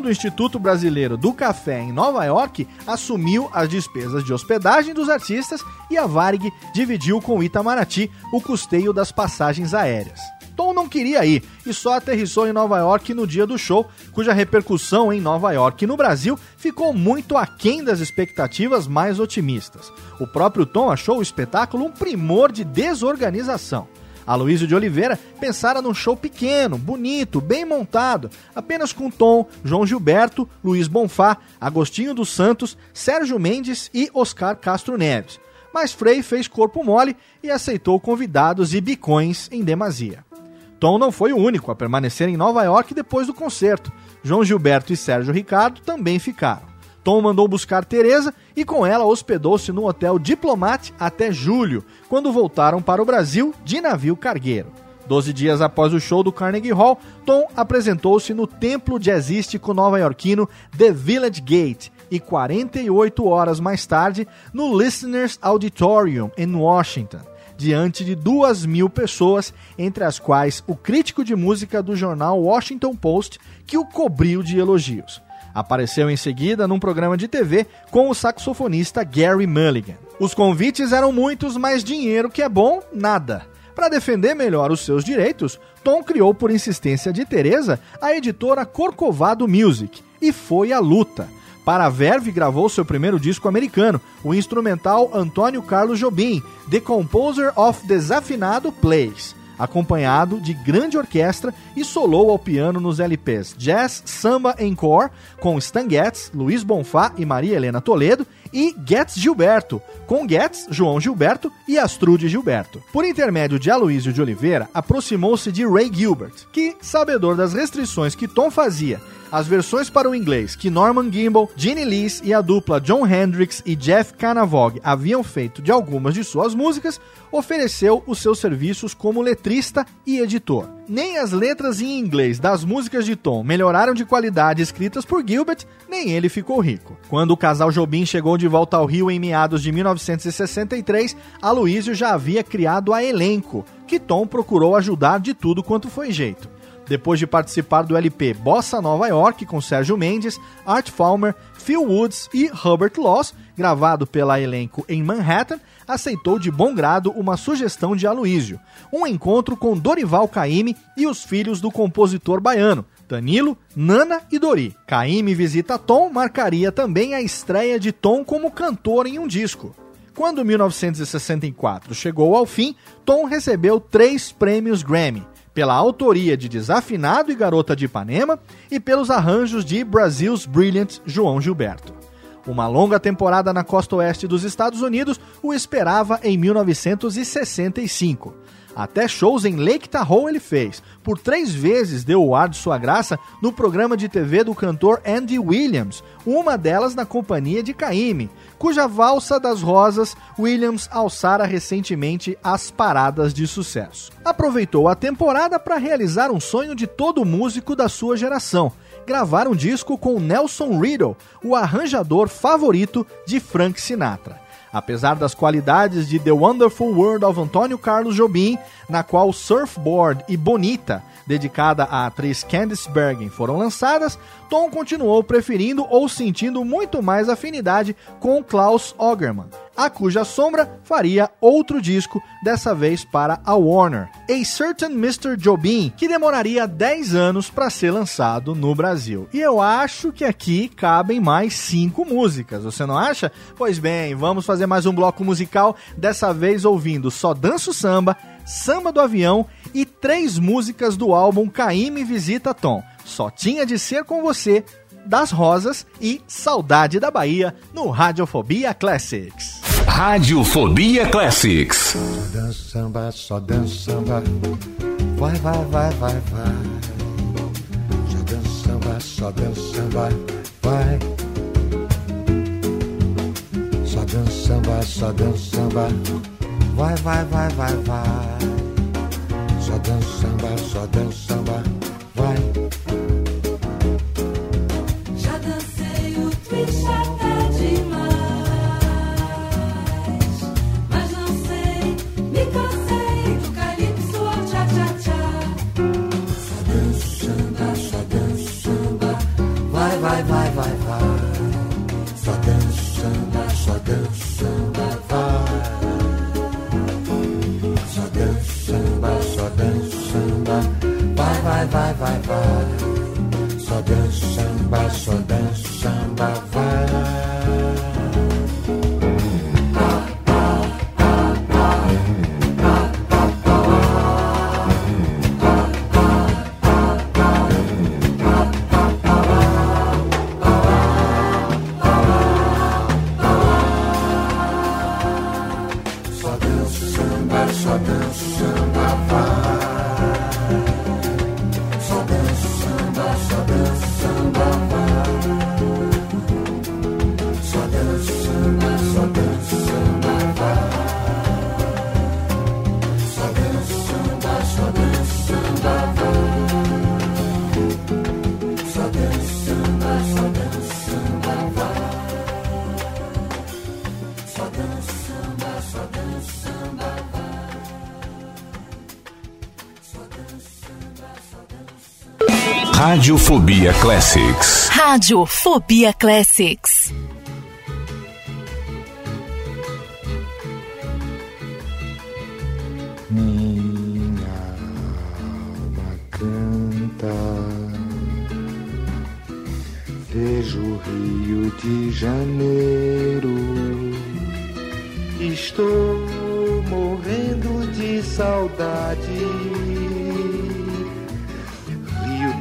do Instituto Brasileiro do Café em Nova York assumiu as despesas de hospedagem dos artistas e a Varig dividiu com o Itamaraty o custeio das passagens aéreas. Tom não queria ir e só aterrissou em Nova York no dia do show, cuja repercussão em Nova York e no Brasil ficou muito aquém das expectativas mais otimistas. O próprio Tom achou o espetáculo um primor de desorganização. Aloysio de Oliveira pensara num show pequeno, bonito, bem montado, apenas com Tom, João Gilberto, Luiz Bonfá, Agostinho dos Santos, Sérgio Mendes e Oscar Castro Neves. Mas Frei fez corpo mole e aceitou convidados e bicões em demasia. Tom não foi o único a permanecer em Nova York depois do concerto. João Gilberto e Sérgio Ricardo também ficaram. Tom mandou buscar Teresa e com ela hospedou-se no hotel Diplomate até julho, quando voltaram para o Brasil de navio cargueiro. Doze dias após o show do Carnegie Hall, Tom apresentou-se no templo jazzístico nova-iorquino The Village Gate e 48 horas mais tarde no Listeners Auditorium em Washington diante de duas mil pessoas, entre as quais o crítico de música do jornal Washington Post, que o cobriu de elogios. Apareceu em seguida num programa de TV com o saxofonista Gary Mulligan. Os convites eram muitos, mas dinheiro que é bom, nada. Para defender melhor os seus direitos, Tom criou por insistência de Teresa a editora Corcovado Music e foi à luta. Para a Verve gravou seu primeiro disco americano, o instrumental Antônio Carlos Jobim, The Composer of Desafinado Plays, acompanhado de grande orquestra e solou ao piano nos LPs Jazz Samba Encore, com Stan Getz, Luiz Bonfá e Maria Helena Toledo, e Getz Gilberto, com Getz, João Gilberto e Astrude Gilberto. Por intermédio de Aloysio de Oliveira, aproximou-se de Ray Gilbert, que, sabedor das restrições que Tom fazia as versões para o inglês que Norman Gimbel, Ginny Lees e a dupla John Hendricks e Jeff Canavog haviam feito de algumas de suas músicas, ofereceu os seus serviços como letrista e editor. Nem as letras em inglês das músicas de Tom melhoraram de qualidade escritas por Gilbert, nem ele ficou rico. Quando o casal Jobim chegou de volta ao Rio em meados de 1963, Aloysio já havia criado a Elenco, que Tom procurou ajudar de tudo quanto foi jeito depois de participar do LP Bossa Nova York com Sérgio Mendes, Art Falmer, Phil Woods e Herbert Loss, gravado pela elenco em Manhattan, aceitou de bom grado uma sugestão de Aloísio, um encontro com Dorival Caymmi e os filhos do compositor baiano, Danilo, Nana e Dori. Caymmi visita Tom marcaria também a estreia de Tom como cantor em um disco. Quando 1964 chegou ao fim, Tom recebeu três prêmios Grammy, pela autoria de Desafinado e Garota de Ipanema e pelos arranjos de Brasil's Brilliant João Gilberto. Uma longa temporada na costa oeste dos Estados Unidos o esperava em 1965. Até shows em Lake Tahoe ele fez. Por três vezes deu o ar de sua graça no programa de TV do cantor Andy Williams, uma delas na companhia de Caymmi, cuja valsa das rosas Williams alçara recentemente as paradas de sucesso. Aproveitou a temporada para realizar um sonho de todo músico da sua geração, gravar um disco com Nelson Riddle, o arranjador favorito de Frank Sinatra. Apesar das qualidades de The Wonderful World of Antônio Carlos Jobim, na qual Surfboard e Bonita, dedicada à atriz Candice Bergen, foram lançadas, Tom continuou preferindo ou sentindo muito mais afinidade com Klaus Ogerman, a cuja sombra faria outro disco, dessa vez para a Warner, A Certain Mr. Jobim, que demoraria 10 anos para ser lançado no Brasil. E eu acho que aqui cabem mais cinco músicas, você não acha? Pois bem, vamos fazer mais um bloco musical, dessa vez ouvindo Só Danço Samba, Samba do Avião e três músicas do álbum Caíme Visita Tom. Só tinha de ser com você, das Rosas e Saudade da Bahia no Radiofobia Classics. Radiofobia Classics. Só dança samba, só dança samba. Vai, vai, vai, vai, vai. Só dança samba, só dança samba. Vai. Só dança samba, só dança samba. Vai, vai, vai, vai, vai. Só dança samba, só dança samba. Vai, vai, vai. Só dança samba, só Radiofobia Classics. Radiofobia Classics. Minha alma canta. Vejo o Rio de Janeiro. Estou morrendo de saudade.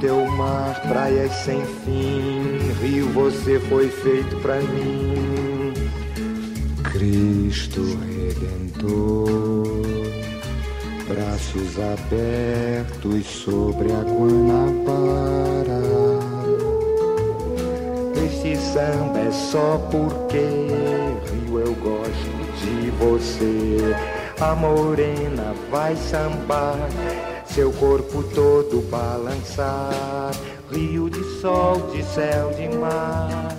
Teu mar, praias sem fim. Rio, você foi feito pra mim. Cristo Redentor braços abertos sobre a Guanabara. Este samba é só porque Rio eu gosto de você. A morena vai sambar, seu corpo todo balançar. Rio de sol, de céu, de mar.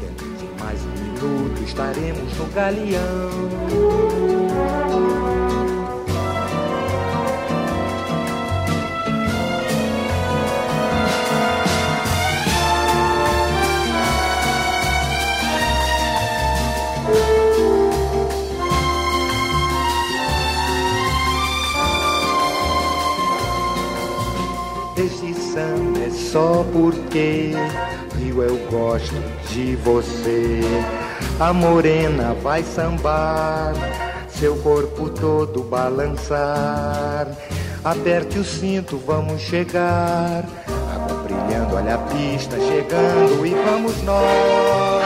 Dentro de mais um minuto estaremos no galeão. Só porque Rio eu gosto de você. A morena vai sambar, seu corpo todo balançar. Aperte o cinto, vamos chegar. Água brilhando, olha a pista chegando e vamos nós.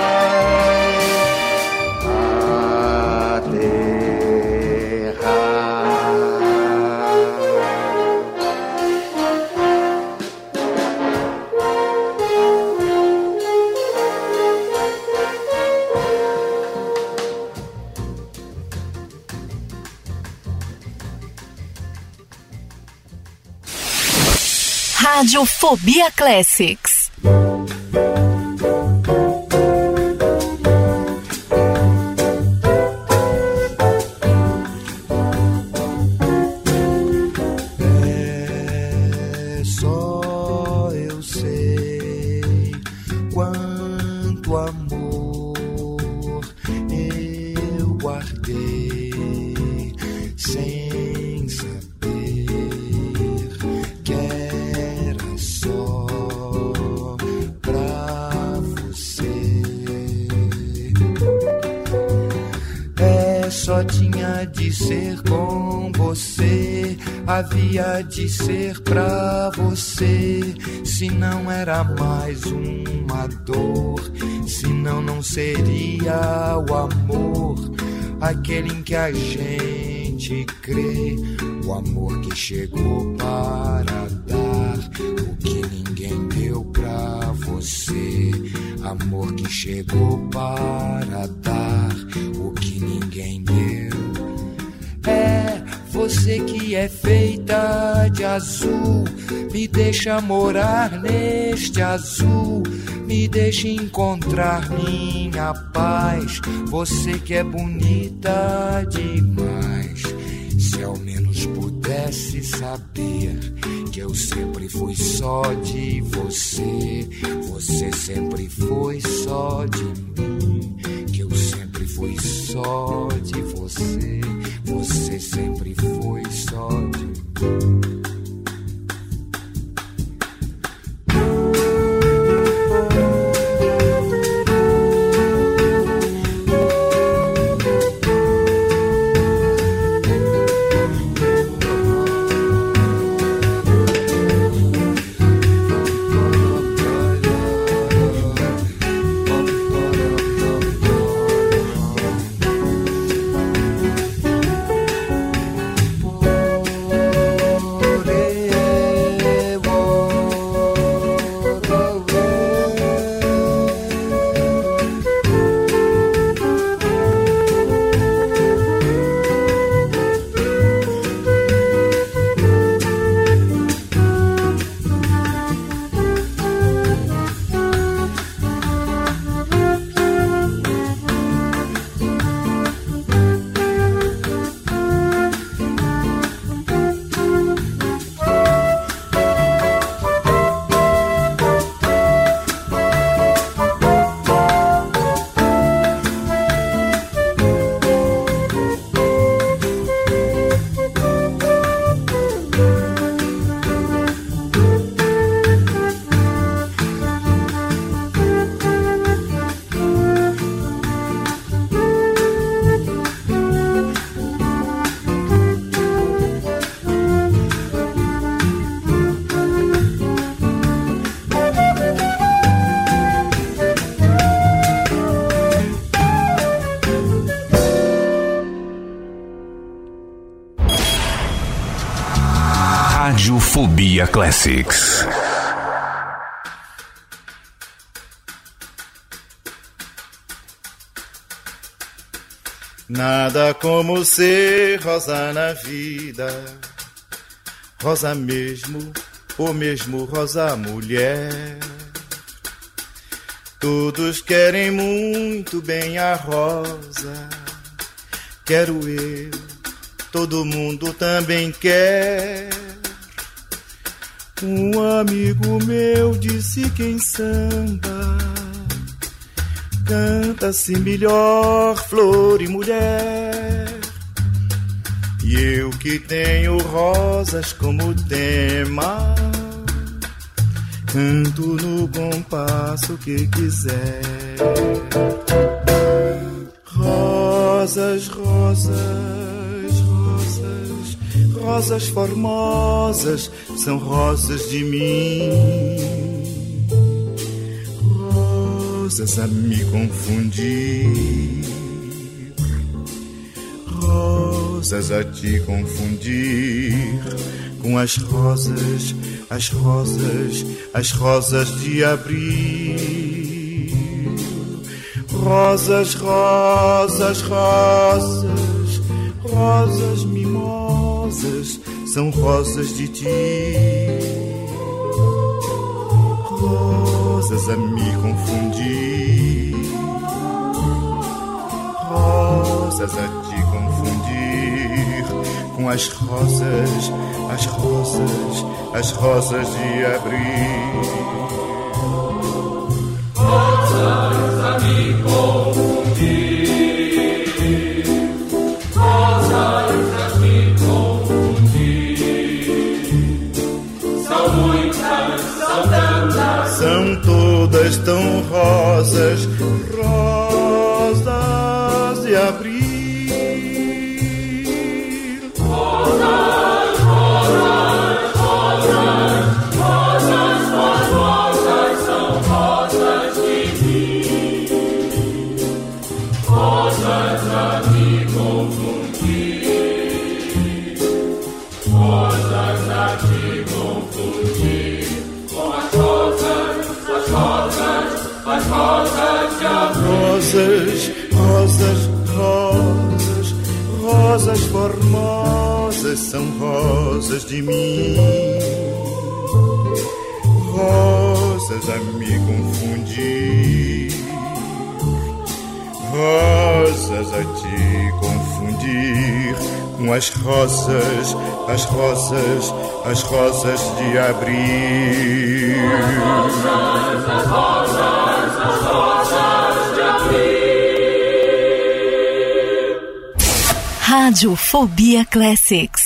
Radiofobia Classics. Havia de ser pra você. Se não era mais uma dor, senão não seria o amor, aquele em que a gente crê, o amor que chegou morar neste azul, me deixa encontrar minha paz. Você que é bonita Radiofobia Classics. Nada como ser rosa na vida, rosa mesmo, ou mesmo rosa mulher. Todos querem muito bem a rosa, quero eu, todo mundo também quer. Um amigo meu disse que em samba canta-se melhor flor e mulher. E eu que tenho rosas como tema, canto no compasso que quiser. Rosas formosas, são rosas de mim. Rosas a me confundir, rosas a te confundir. Com as rosas, as rosas, as rosas de abril. Rosas, rosas, rosas, rosas são rosas de ti. Rosas a me confundir, rosas a te confundir com as rosas, as rosas, as rosas de abrir. as rosas, as rosas, as rosas de abril. As rosas, as rosas, as rosas de abril. Rádio Fobia Classics.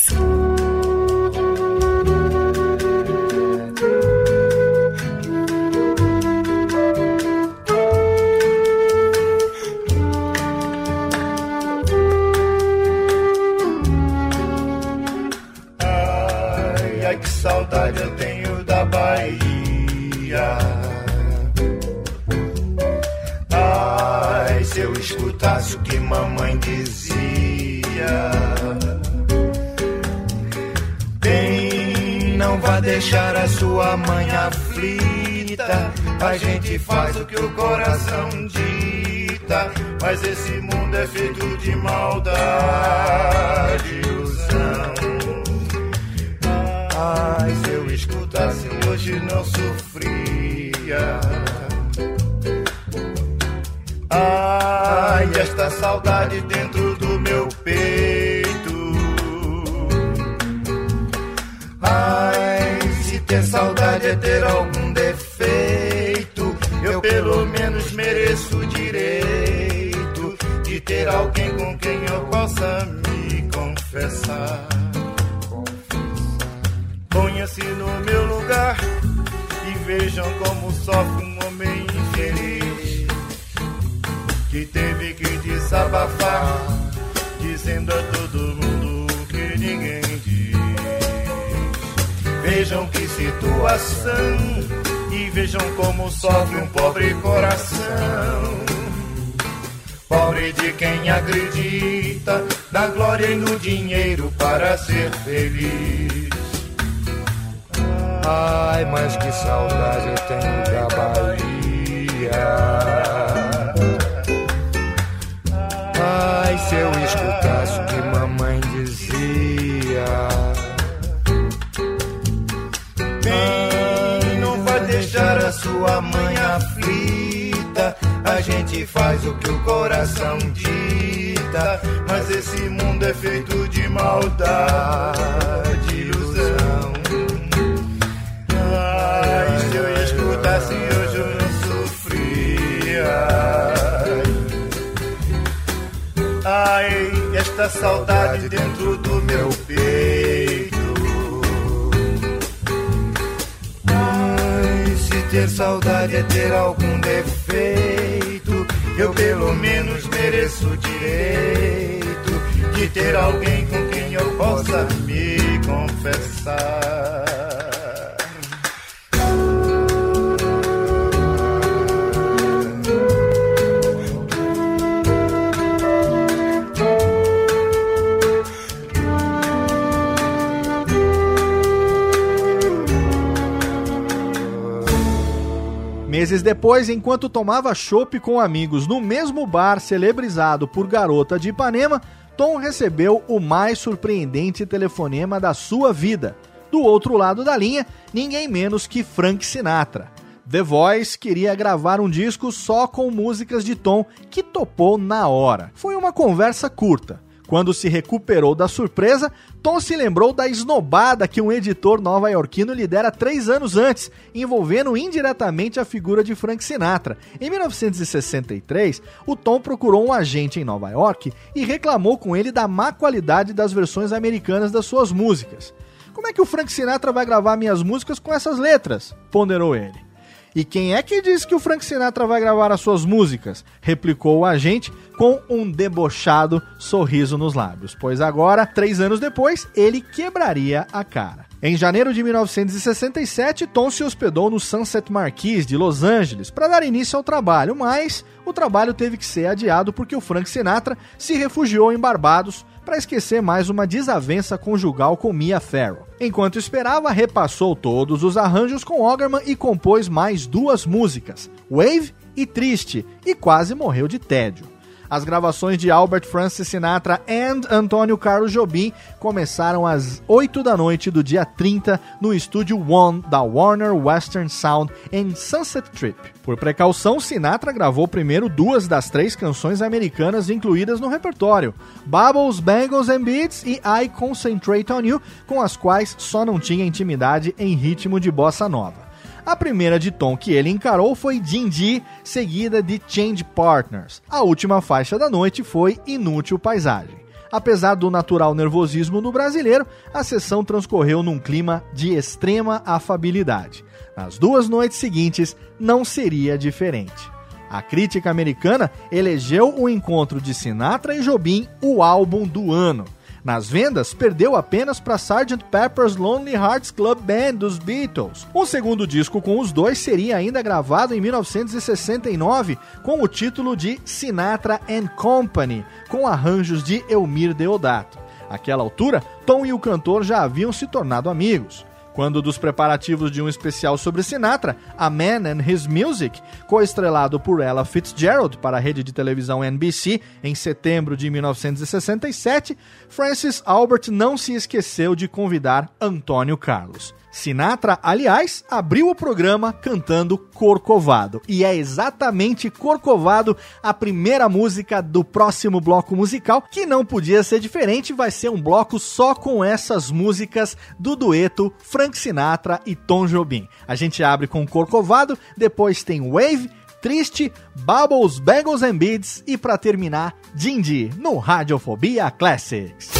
enquanto tomava chopp com amigos no mesmo bar celebrizado por Garota de Ipanema, Tom recebeu o mais surpreendente telefonema da sua vida. Do outro lado da linha, ninguém menos que Frank Sinatra. The Voice queria gravar um disco só com músicas de Tom, que topou na hora. Foi uma conversa curta. Quando se recuperou da surpresa, Tom se lembrou da esnobada que um editor nova-iorquino lhe dera três anos antes, envolvendo indiretamente a figura de Frank Sinatra. Em 1963, o Tom procurou um agente em Nova York e reclamou com ele da má qualidade das versões americanas das suas músicas. Como é que o Frank Sinatra vai gravar minhas músicas com essas letras? ponderou ele. E quem é que diz que o Frank Sinatra vai gravar as suas músicas? replicou o agente com um debochado sorriso nos lábios, pois agora, três anos depois, ele quebraria a cara. Em janeiro de 1967, Tom se hospedou no Sunset Marquis de Los Angeles para dar início ao trabalho, mas o trabalho teve que ser adiado porque o Frank Sinatra se refugiou em Barbados para esquecer mais uma desavença conjugal com Mia Farrow. Enquanto esperava, repassou todos os arranjos com Ogerman e compôs mais duas músicas, Wave e Triste, e quase morreu de tédio. As gravações de Albert Francis Sinatra e Antônio Carlos Jobim começaram às 8 da noite do dia 30 no estúdio One da Warner Western Sound em Sunset Trip. Por precaução, Sinatra gravou primeiro duas das três canções americanas incluídas no repertório: Bubbles, Bangles and Beats e I Concentrate on You, com as quais só não tinha intimidade em ritmo de bossa nova. A primeira de tom que ele encarou foi Dindi, seguida de Change Partners. A última faixa da noite foi Inútil Paisagem. Apesar do natural nervosismo no brasileiro, a sessão transcorreu num clima de extrema afabilidade. Nas duas noites seguintes, não seria diferente. A crítica americana elegeu o encontro de Sinatra e Jobim o álbum do ano. Nas vendas, perdeu apenas para Sgt. Pepper's Lonely Hearts Club Band dos Beatles. Um segundo disco com os dois seria ainda gravado em 1969 com o título de Sinatra and Company, com arranjos de Elmir Deodato. Àquela altura, Tom e o cantor já haviam se tornado amigos. Quando dos preparativos de um especial sobre Sinatra, A Man and His Music, coestrelado por Ella Fitzgerald para a rede de televisão NBC em setembro de 1967, Francis Albert não se esqueceu de convidar Antônio Carlos. Sinatra, aliás, abriu o programa cantando Corcovado. E é exatamente Corcovado a primeira música do próximo bloco musical, que não podia ser diferente, vai ser um bloco só com essas músicas do dueto Frank Sinatra e Tom Jobim. A gente abre com Corcovado, depois tem Wave, Triste, Bubbles, Bagels and Beads e para terminar, Dindi no Radiofobia Classics.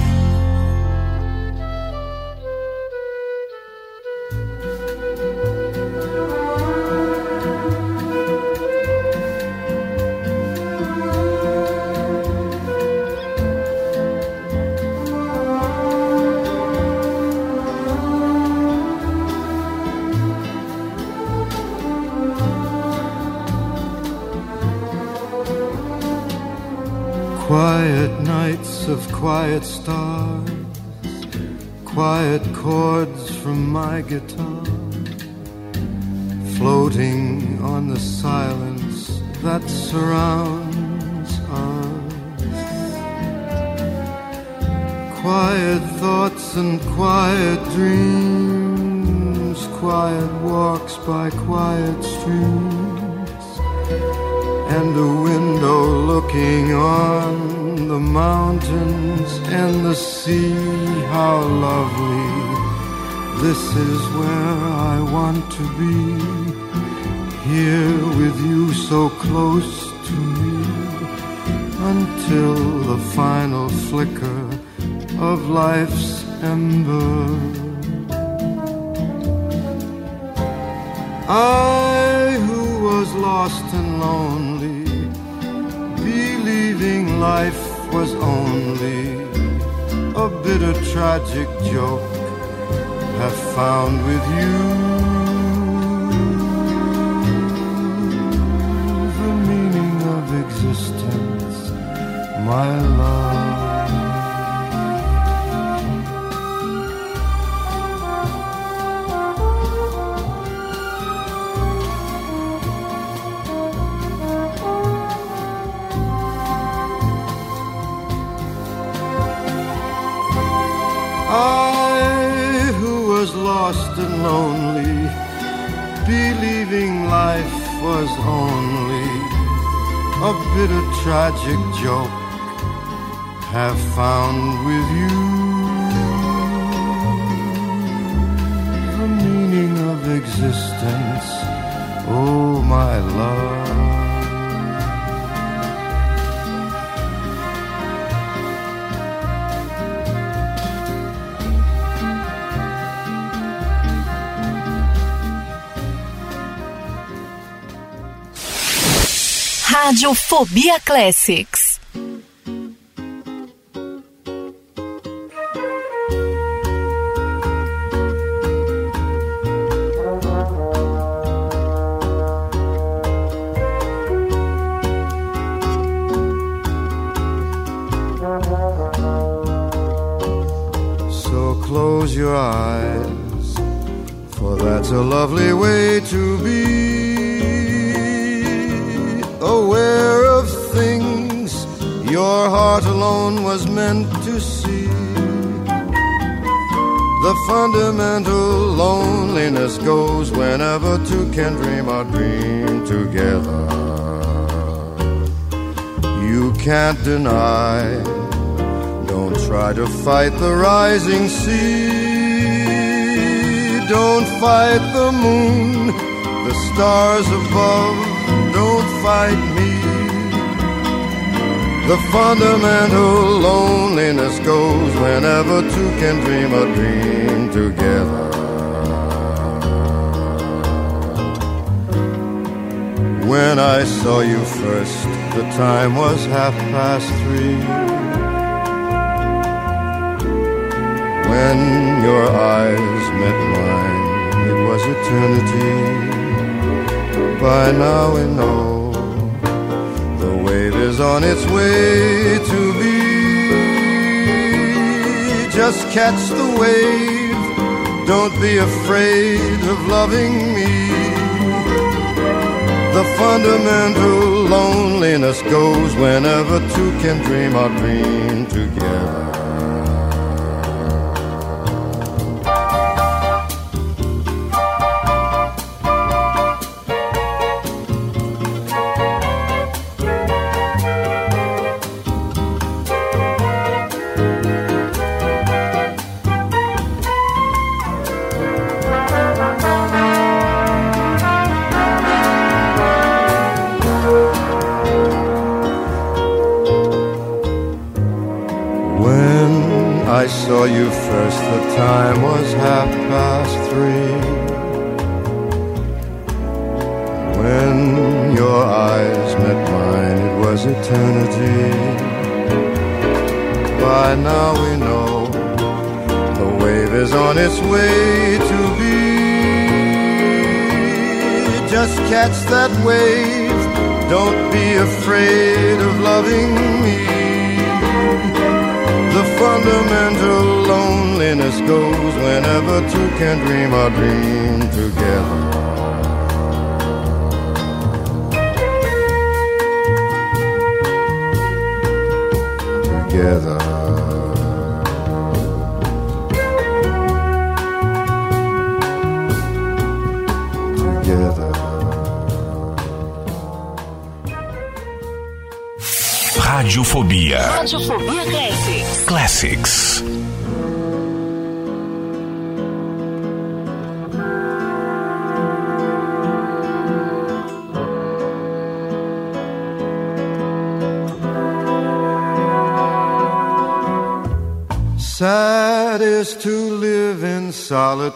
Quiet stars, quiet chords from my guitar, floating on the silence that surrounds us. Quiet thoughts and quiet dreams, quiet walks by quiet streams and a window looking on the mountains and the sea. How lovely! This is where I want to be. Here with you so close to me until the final flicker of life's ember. I who was lost and lonely, believing life was only a bitter tragic joke, have found with you the meaning of existence, my love. Lonely, believing life was only a bitter tragic joke, have found with you the meaning of existence. Oh, my love. Radiofobia Classics. Your heart alone was meant to see. The fundamental loneliness goes whenever two can dream a dream together. You can't deny don't try to fight the rising sea. Don't fight the moon, the stars above. Don't fight me. The fundamental loneliness goes whenever two can dream a dream together. When I saw you first, the time was half past three. When your eyes met mine, it was eternity. By now we know is on its way to be. Just catch the wave, don't be afraid of loving me. The fundamental loneliness goes whenever two can dream a dream together.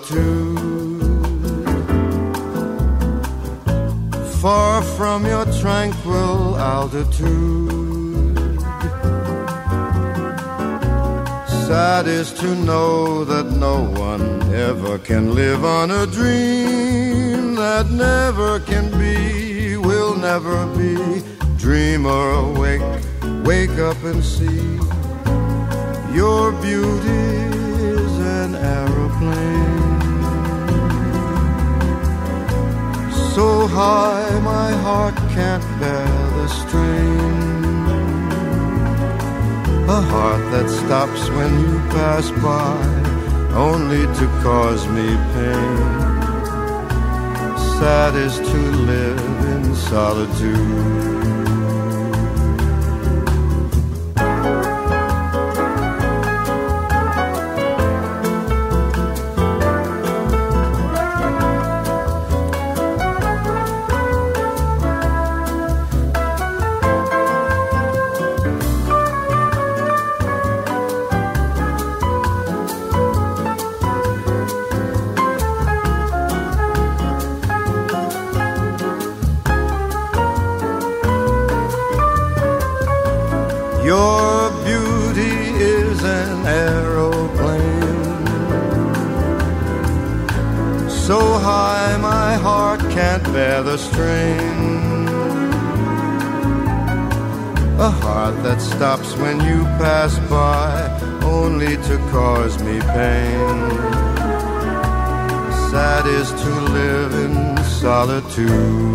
Solitude, far from your tranquil altitude. Sad is to know that no one ever can live on a dream that never can be, will never be. Dreamer awake, wake up and see. Your beauty is an aeroplane. High my heart can't bear the strain. A heart that stops when you pass by. only to cause me pain. Sad is to live in solitude. too.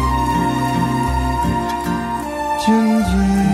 君君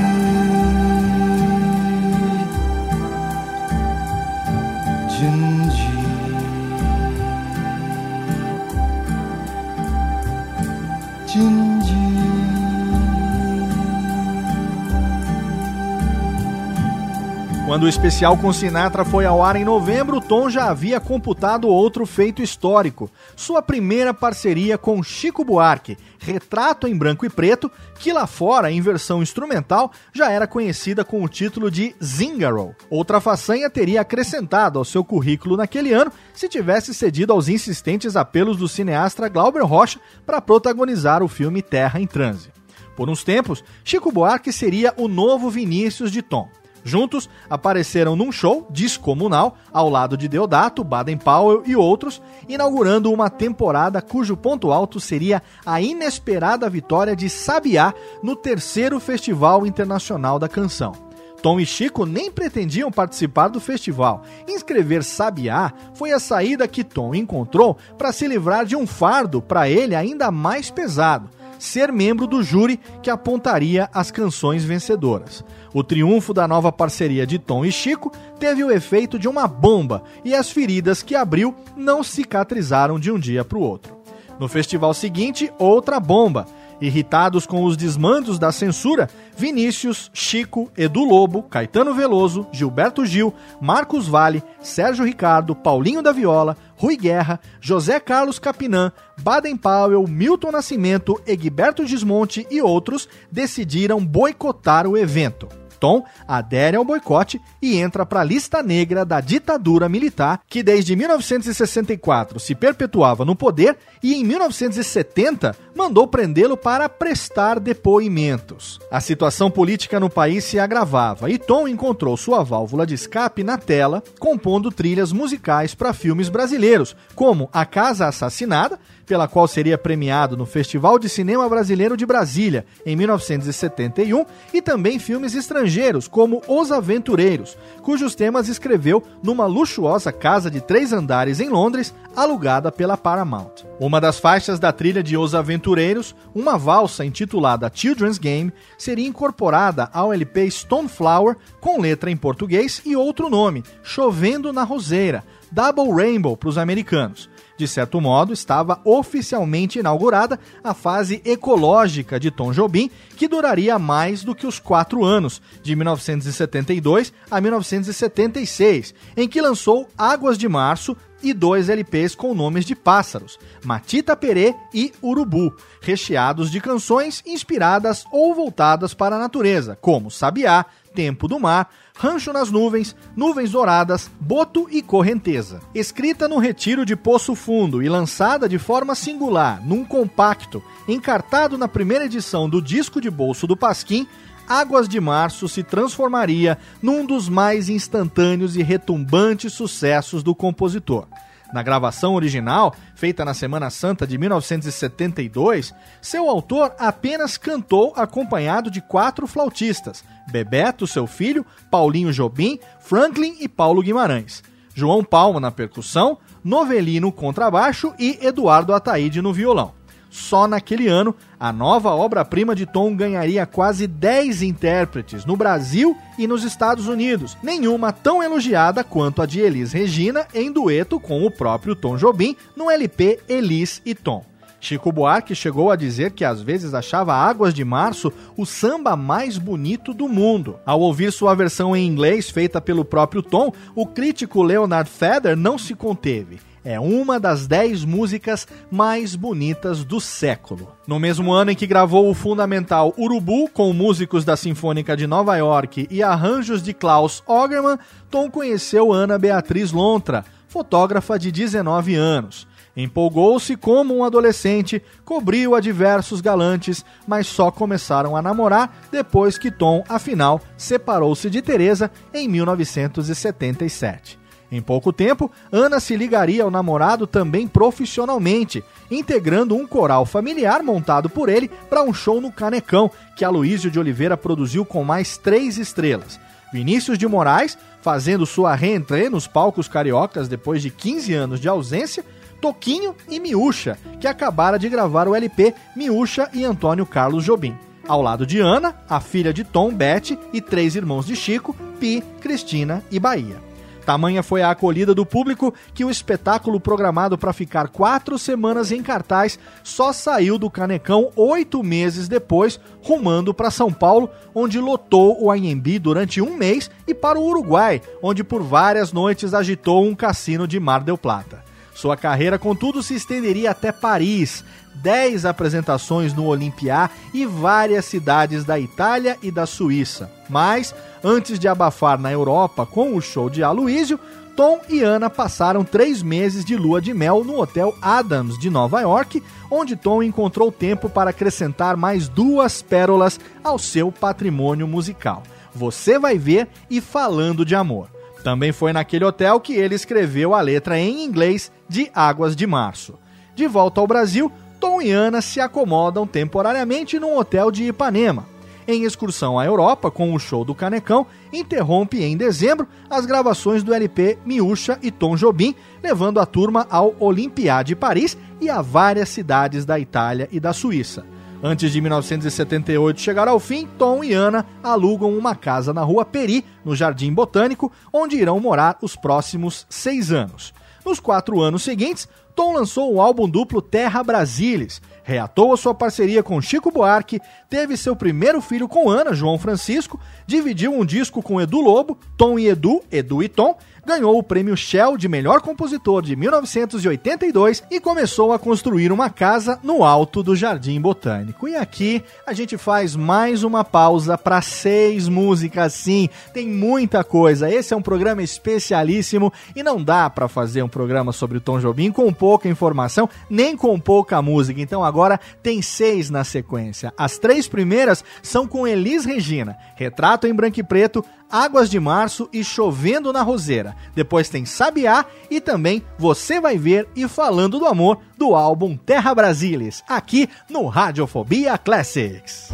Quando o especial com Sinatra foi ao ar em novembro, Tom já havia computado outro feito histórico: sua primeira parceria com Chico Buarque, Retrato em Branco e Preto, que lá fora, em versão instrumental, já era conhecida com o título de Zingaro. Outra façanha teria acrescentado ao seu currículo naquele ano se tivesse cedido aos insistentes apelos do cineasta Glauber Rocha para protagonizar o filme Terra em Transe. Por uns tempos, Chico Buarque seria o novo Vinícius de Tom. Juntos, apareceram num show descomunal ao lado de Deodato, Baden Powell e outros, inaugurando uma temporada cujo ponto alto seria a inesperada vitória de Sabiá no terceiro Festival Internacional da Canção. Tom e Chico nem pretendiam participar do festival. Inscrever Sabiá foi a saída que Tom encontrou para se livrar de um fardo para ele ainda mais pesado ser membro do júri que apontaria as canções vencedoras. O triunfo da nova parceria de Tom e Chico teve o efeito de uma bomba e as feridas que abriu não cicatrizaram de um dia para o outro. No festival seguinte, outra bomba. Irritados com os desmandos da censura, Vinícius, Chico, Edu Lobo, Caetano Veloso, Gilberto Gil, Marcos Vale, Sérgio Ricardo, Paulinho da Viola, Rui Guerra, José Carlos Capinã, Baden Powell, Milton Nascimento, Egberto Gismonte e outros decidiram boicotar o evento. Tom adere ao boicote e entra para a lista negra da ditadura militar que desde 1964 se perpetuava no poder e em 1970 mandou prendê-lo para prestar depoimentos. A situação política no país se agravava e Tom encontrou sua válvula de escape na tela, compondo trilhas musicais para filmes brasileiros, como A Casa Assassinada, pela qual seria premiado no Festival de Cinema Brasileiro de Brasília em 1971, e também filmes estrangeiros, como Os Aventureiros, cujos temas escreveu numa luxuosa casa de três andares em Londres alugada pela Paramount. Uma das faixas da trilha de Os Aventureiros, uma valsa intitulada Children's Game, seria incorporada ao LP Stoneflower com letra em português e outro nome, Chovendo na Roseira, Double Rainbow para os americanos. De certo modo, estava oficialmente inaugurada a fase ecológica de Tom Jobim, que duraria mais do que os quatro anos, de 1972 a 1976, em que lançou Águas de Março e dois LPs com nomes de pássaros, Matita Perê e Urubu, recheados de canções inspiradas ou voltadas para a natureza, como Sabiá, Tempo do Mar, Rancho nas Nuvens, Nuvens Douradas, Boto e Correnteza. Escrita no retiro de Poço Fundo e lançada de forma singular, num compacto, encartado na primeira edição do disco de bolso do Pasquim, Águas de Março se transformaria num dos mais instantâneos e retumbantes sucessos do compositor. Na gravação original, feita na Semana Santa de 1972, seu autor apenas cantou acompanhado de quatro flautistas: Bebeto, seu filho, Paulinho Jobim, Franklin e Paulo Guimarães. João Palma na percussão, Novelino contrabaixo e Eduardo Ataíde no violão. Só naquele ano, a nova obra-prima de Tom ganharia quase 10 intérpretes no Brasil e nos Estados Unidos, nenhuma tão elogiada quanto a de Elis Regina em dueto com o próprio Tom Jobim no LP Elis e Tom. Chico Buarque chegou a dizer que às vezes achava Águas de Março o samba mais bonito do mundo. Ao ouvir sua versão em inglês feita pelo próprio Tom, o crítico Leonard Feather não se conteve é uma das dez músicas mais bonitas do século. No mesmo ano em que gravou o fundamental Urubu com músicos da Sinfônica de Nova York e arranjos de Klaus Ogerman, Tom conheceu Ana Beatriz Lontra, fotógrafa de 19 anos. Empolgou-se como um adolescente, cobriu a diversos galantes, mas só começaram a namorar depois que Tom, afinal, separou-se de Teresa em 1977. Em pouco tempo, Ana se ligaria ao namorado também profissionalmente, integrando um coral familiar montado por ele para um show no Canecão, que Aloísio de Oliveira produziu com mais três estrelas. Vinícius de Moraes, fazendo sua reentrée nos palcos cariocas depois de 15 anos de ausência, Toquinho e Miúcha, que acabara de gravar o LP Miúcha e Antônio Carlos Jobim. Ao lado de Ana, a filha de Tom, Beth e três irmãos de Chico, Pi, Cristina e Bahia. Tamanha foi a acolhida do público que o espetáculo programado para ficar quatro semanas em cartaz só saiu do Canecão oito meses depois, rumando para São Paulo, onde lotou o Anhembi durante um mês, e para o Uruguai, onde por várias noites agitou um cassino de Mar del Plata. Sua carreira, contudo, se estenderia até Paris, 10 apresentações no Olympia e várias cidades da Itália e da Suíça. Mas, antes de abafar na Europa com o show de Aloysio, Tom e Ana passaram três meses de lua de mel no Hotel Adams de Nova York, onde Tom encontrou tempo para acrescentar mais duas pérolas ao seu patrimônio musical. Você vai ver e falando de amor. Também foi naquele hotel que ele escreveu a letra em inglês de Águas de Março. De volta ao Brasil, Tom e Ana se acomodam temporariamente num hotel de Ipanema. Em excursão à Europa com o show do Canecão, interrompe em dezembro as gravações do LP Miúcha e Tom Jobim, levando a turma ao Olympia de Paris e a várias cidades da Itália e da Suíça. Antes de 1978 chegar ao fim, Tom e Ana alugam uma casa na rua Peri, no Jardim Botânico, onde irão morar os próximos seis anos. Nos quatro anos seguintes, Tom lançou o álbum duplo Terra Brasilis, reatou a sua parceria com Chico Buarque, teve seu primeiro filho com Ana, João Francisco, dividiu um disco com Edu Lobo, Tom e Edu, Edu e Tom, ganhou o prêmio Shell de melhor compositor de 1982 e começou a construir uma casa no alto do Jardim Botânico. E aqui a gente faz mais uma pausa para seis músicas, sim. Tem muita coisa. Esse é um programa especialíssimo e não dá para fazer um programa sobre o Tom Jobim com pouca informação, nem com pouca música. Então agora tem seis na sequência. As três primeiras são com Elis Regina, Retrato em Branco e Preto, Águas de Março e Chovendo na Roseira. Depois tem Sabiá e também Você Vai Ver e Falando do Amor do álbum Terra Brasilis, aqui no Radiofobia Classics.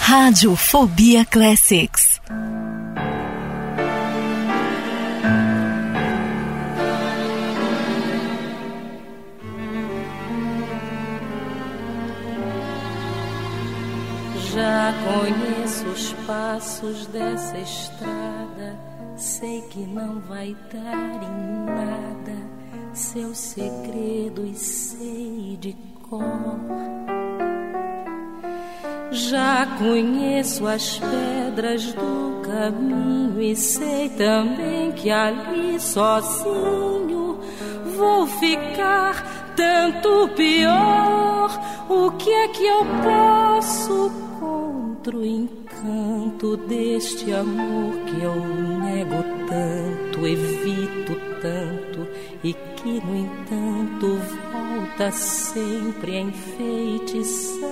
Radiofobia Classics. Já conheço os passos dessa estrada, sei que não vai dar em nada seus segredos sei de cor. Já conheço as pedras do caminho e sei também que ali sozinho vou ficar tanto pior. O que é que eu posso contra o encanto deste amor que eu nego tanto, evito tanto e que, no entanto, volta sempre a enfeitiçar?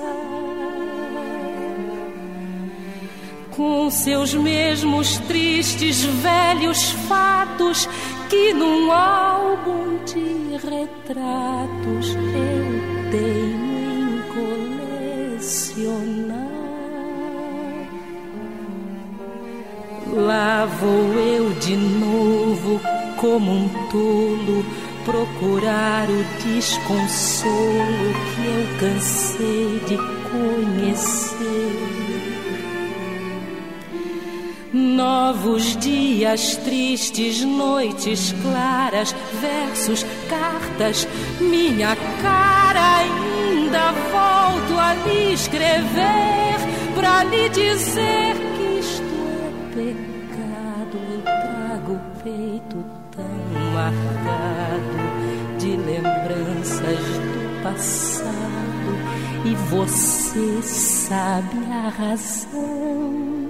Com seus mesmos tristes velhos fatos que num álbum de retratos eu tenho em colecionar. Lá vou eu de novo, como um tolo, procurar o desconsolo que eu cansei de conhecer. Novos dias tristes, noites claras, versos, cartas, minha cara ainda volto a lhe escrever para lhe dizer que isto é pecado. Eu trago o peito tão marcado de lembranças do passado e você sabe a razão.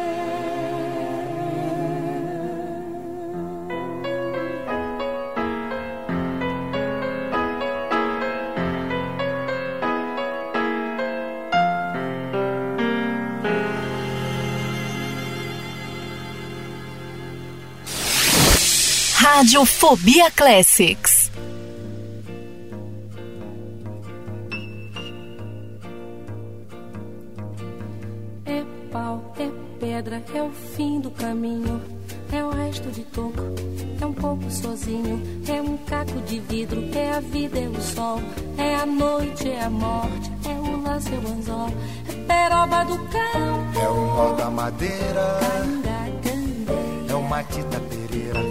Radiofobia Classics. É pau, é pedra, é o fim do caminho. É o resto de toco, é um pouco sozinho. É um caco de vidro, é a vida, é o sol. É a noite, é a morte, é o lance, é o anzol. É peroba do campo, É o nó da madeira, canga, é o matita pereira,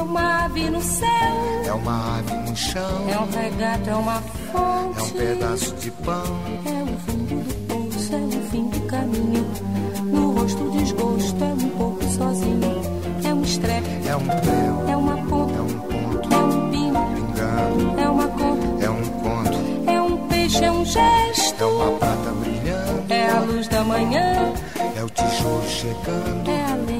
é uma ave no céu, é uma ave no chão, é um regato, é uma fonte. é um pedaço de pão, É o fundo do poço, é o fim do caminho. No rosto desgosto, é um pouco sozinho. É um estrepe, é um prego, é uma ponta, é um ponto, é um pino, pingando, é uma conta, é um conto, é um peixe, é um gesto. é uma prata brilhando, É a luz da manhã, é o tijolo chegando, é a lenha,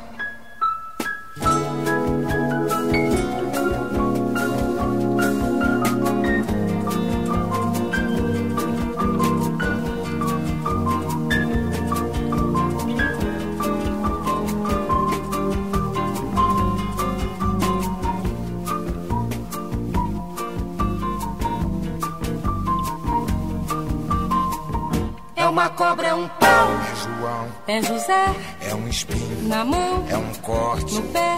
Cobra, é um pau. É João, É José é um espinho, na mão, é um corte. no pé.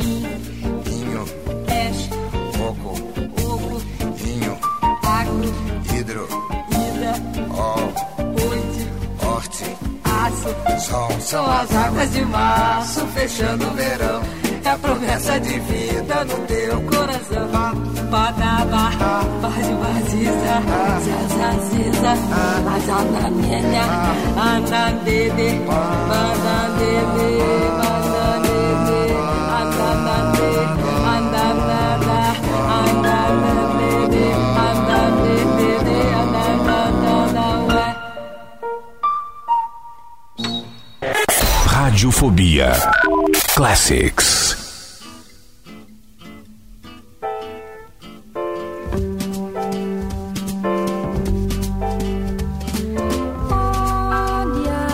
aço. sol. São as águas de março fechando o verão. É a promessa de vida no teu coração. Badaba, bade baziza, zazaziza, azanamenya, andandede, bandandede, bandandede, Radiofobia Classics. Olha,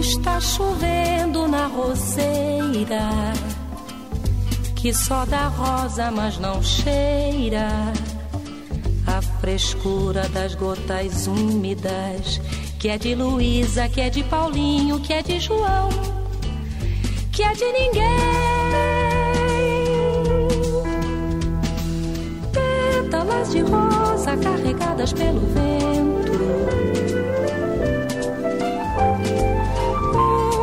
está chovendo na roseira, que só dá rosa, mas não cheira. A frescura das gotas úmidas, que é de Luísa, que é de Paulinho, que é de João, que é de ninguém. Pétalas de rosa carregadas pelo vento.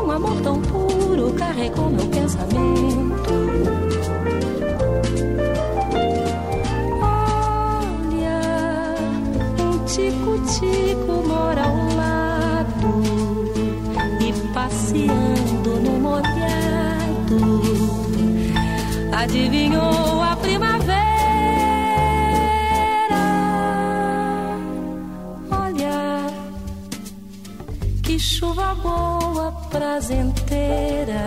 Um amor tão puro carregou meu Adivinhou a primavera? Olha, que chuva boa, prazenteira,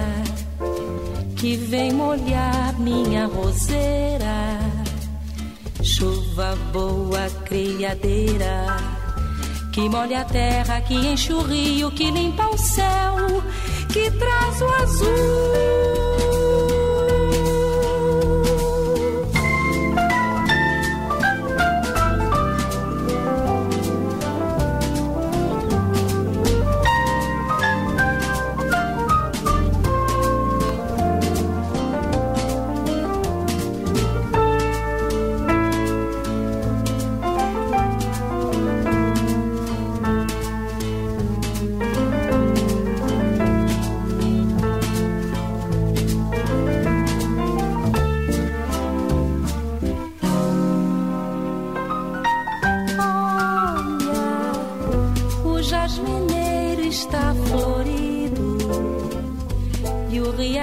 que vem molhar minha roseira. Chuva boa, criadeira, que molha a terra, que enche o rio, que limpa o céu, que traz o azul.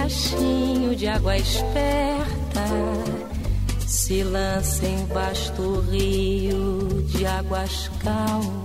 Riachinho de água esperta se lança em vasto rio de águas calmas.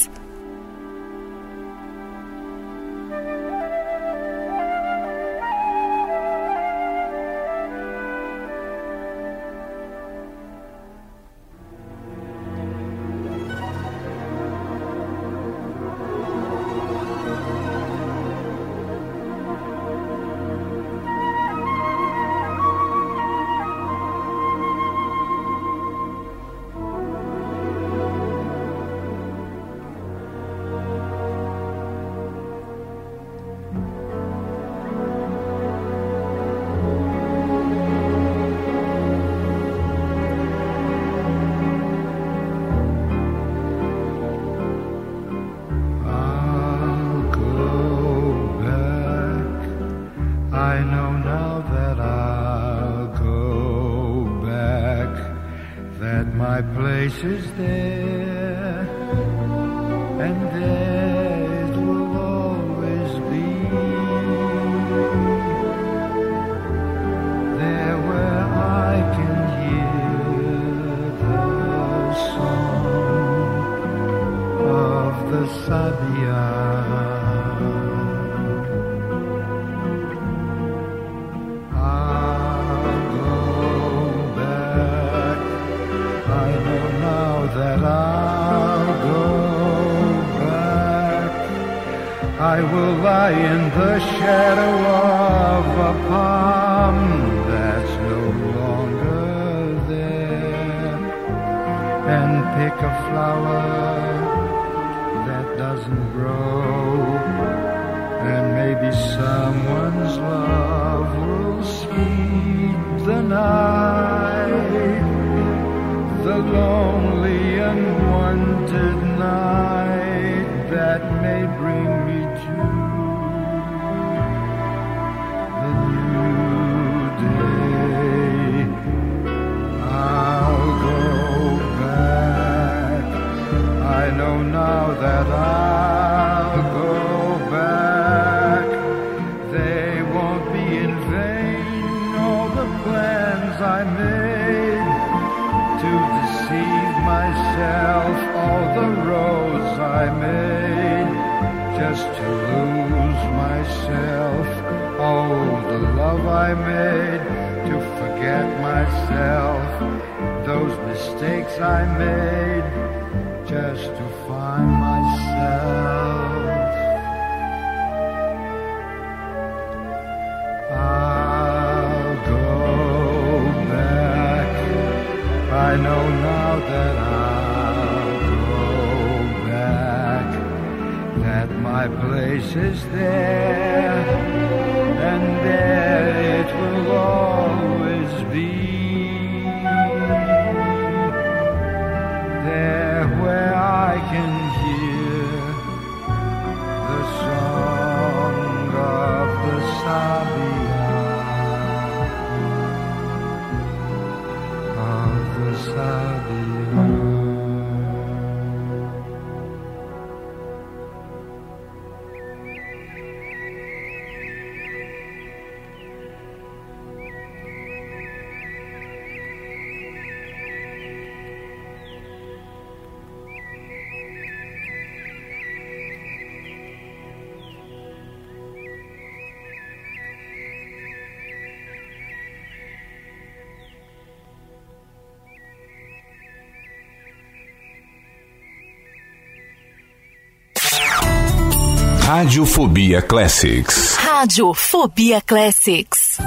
Radiofobia Classics. Radiofobia Classics.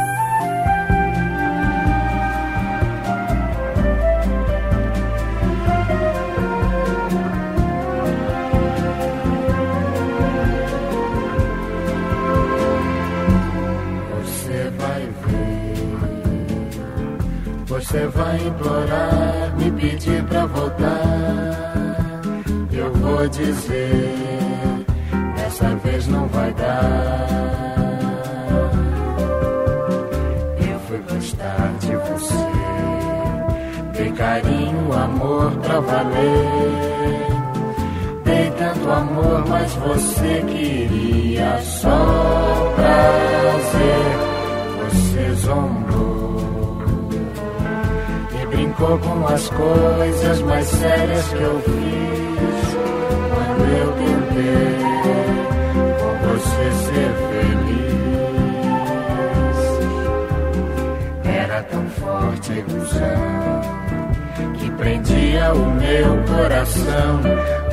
Você vai ver, você vai implorar, me pedir pra voltar. Eu vou dizer, dessa vez não vai dar. Eu fui gostar de você, dei carinho, amor pra valer. Dei tanto amor, mas você queria só prazer. Você zombou e brincou com as coisas mais sérias que eu fiz. Quando eu tentei você ser feliz, era tão forte a ilusão que prendia o meu coração.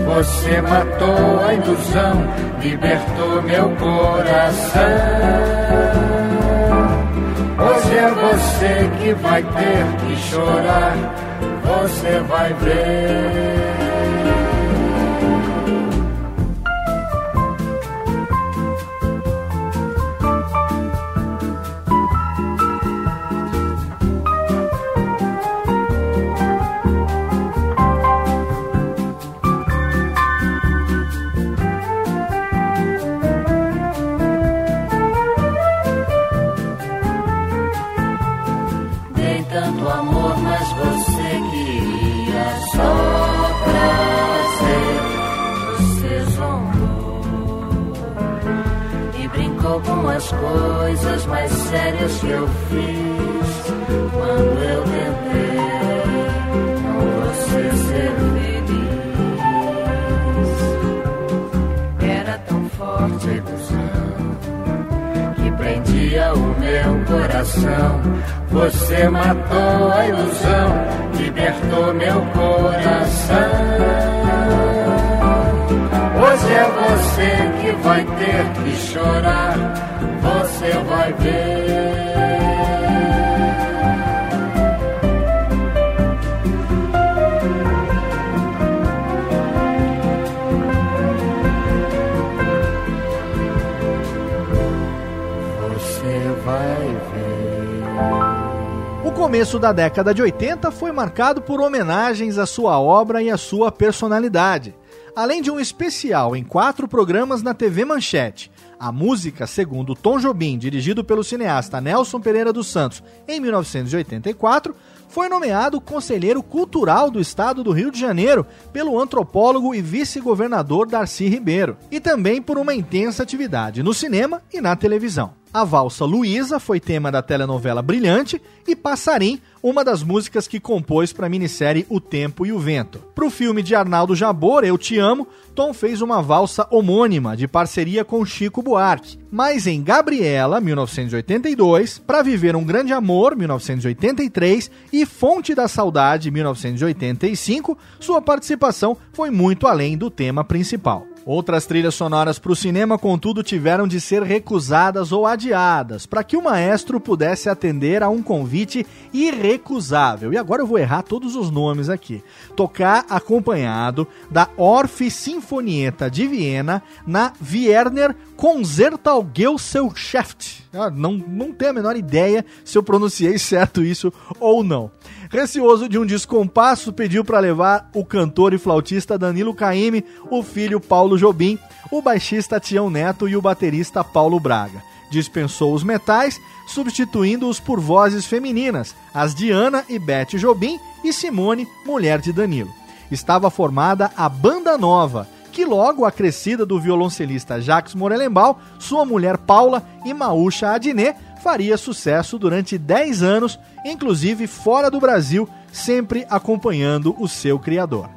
Você matou a ilusão, libertou meu coração. Hoje é você que vai ter que chorar, você vai ver. Você matou a ilusão, libertou meu coração. Hoje é você que vai ter que chorar, você vai ver. Começo da década de 80 foi marcado por homenagens à sua obra e à sua personalidade. Além de um especial em quatro programas na TV Manchete, a música, segundo Tom Jobim, dirigido pelo cineasta Nelson Pereira dos Santos em 1984, foi nomeado conselheiro cultural do estado do Rio de Janeiro pelo antropólogo e vice-governador Darcy Ribeiro, e também por uma intensa atividade no cinema e na televisão. A valsa Luísa foi tema da telenovela Brilhante e Passarim, uma das músicas que compôs para a minissérie O Tempo e o Vento. Para o filme de Arnaldo Jabor, Eu Te Amo, Tom fez uma valsa homônima de parceria com Chico Buarque. Mas em Gabriela, 1982, Para Viver um Grande Amor, 1983 e Fonte da Saudade, 1985, sua participação foi muito além do tema principal. Outras trilhas sonoras para o cinema, contudo, tiveram de ser recusadas ou adiadas para que o maestro pudesse atender a um convite irrecusável. E agora eu vou errar todos os nomes aqui. Tocar acompanhado da Orff Sinfonietta de Viena na Wiener Concertgebelschaft. Ah, não, não tenho a menor ideia se eu pronunciei certo isso ou não. Receoso de um descompasso, pediu para levar o cantor e flautista Danilo Caime, o filho Paulo Jobim, o baixista Tião Neto e o baterista Paulo Braga. Dispensou os metais, substituindo-os por vozes femininas, as de Ana e Beth Jobim e Simone, mulher de Danilo. Estava formada a Banda Nova, que logo acrescida do violoncelista Jacques Morelenbaum, sua mulher Paula e Maúcha Adnet, faria sucesso durante 10 anos, inclusive fora do Brasil, sempre acompanhando o seu criador.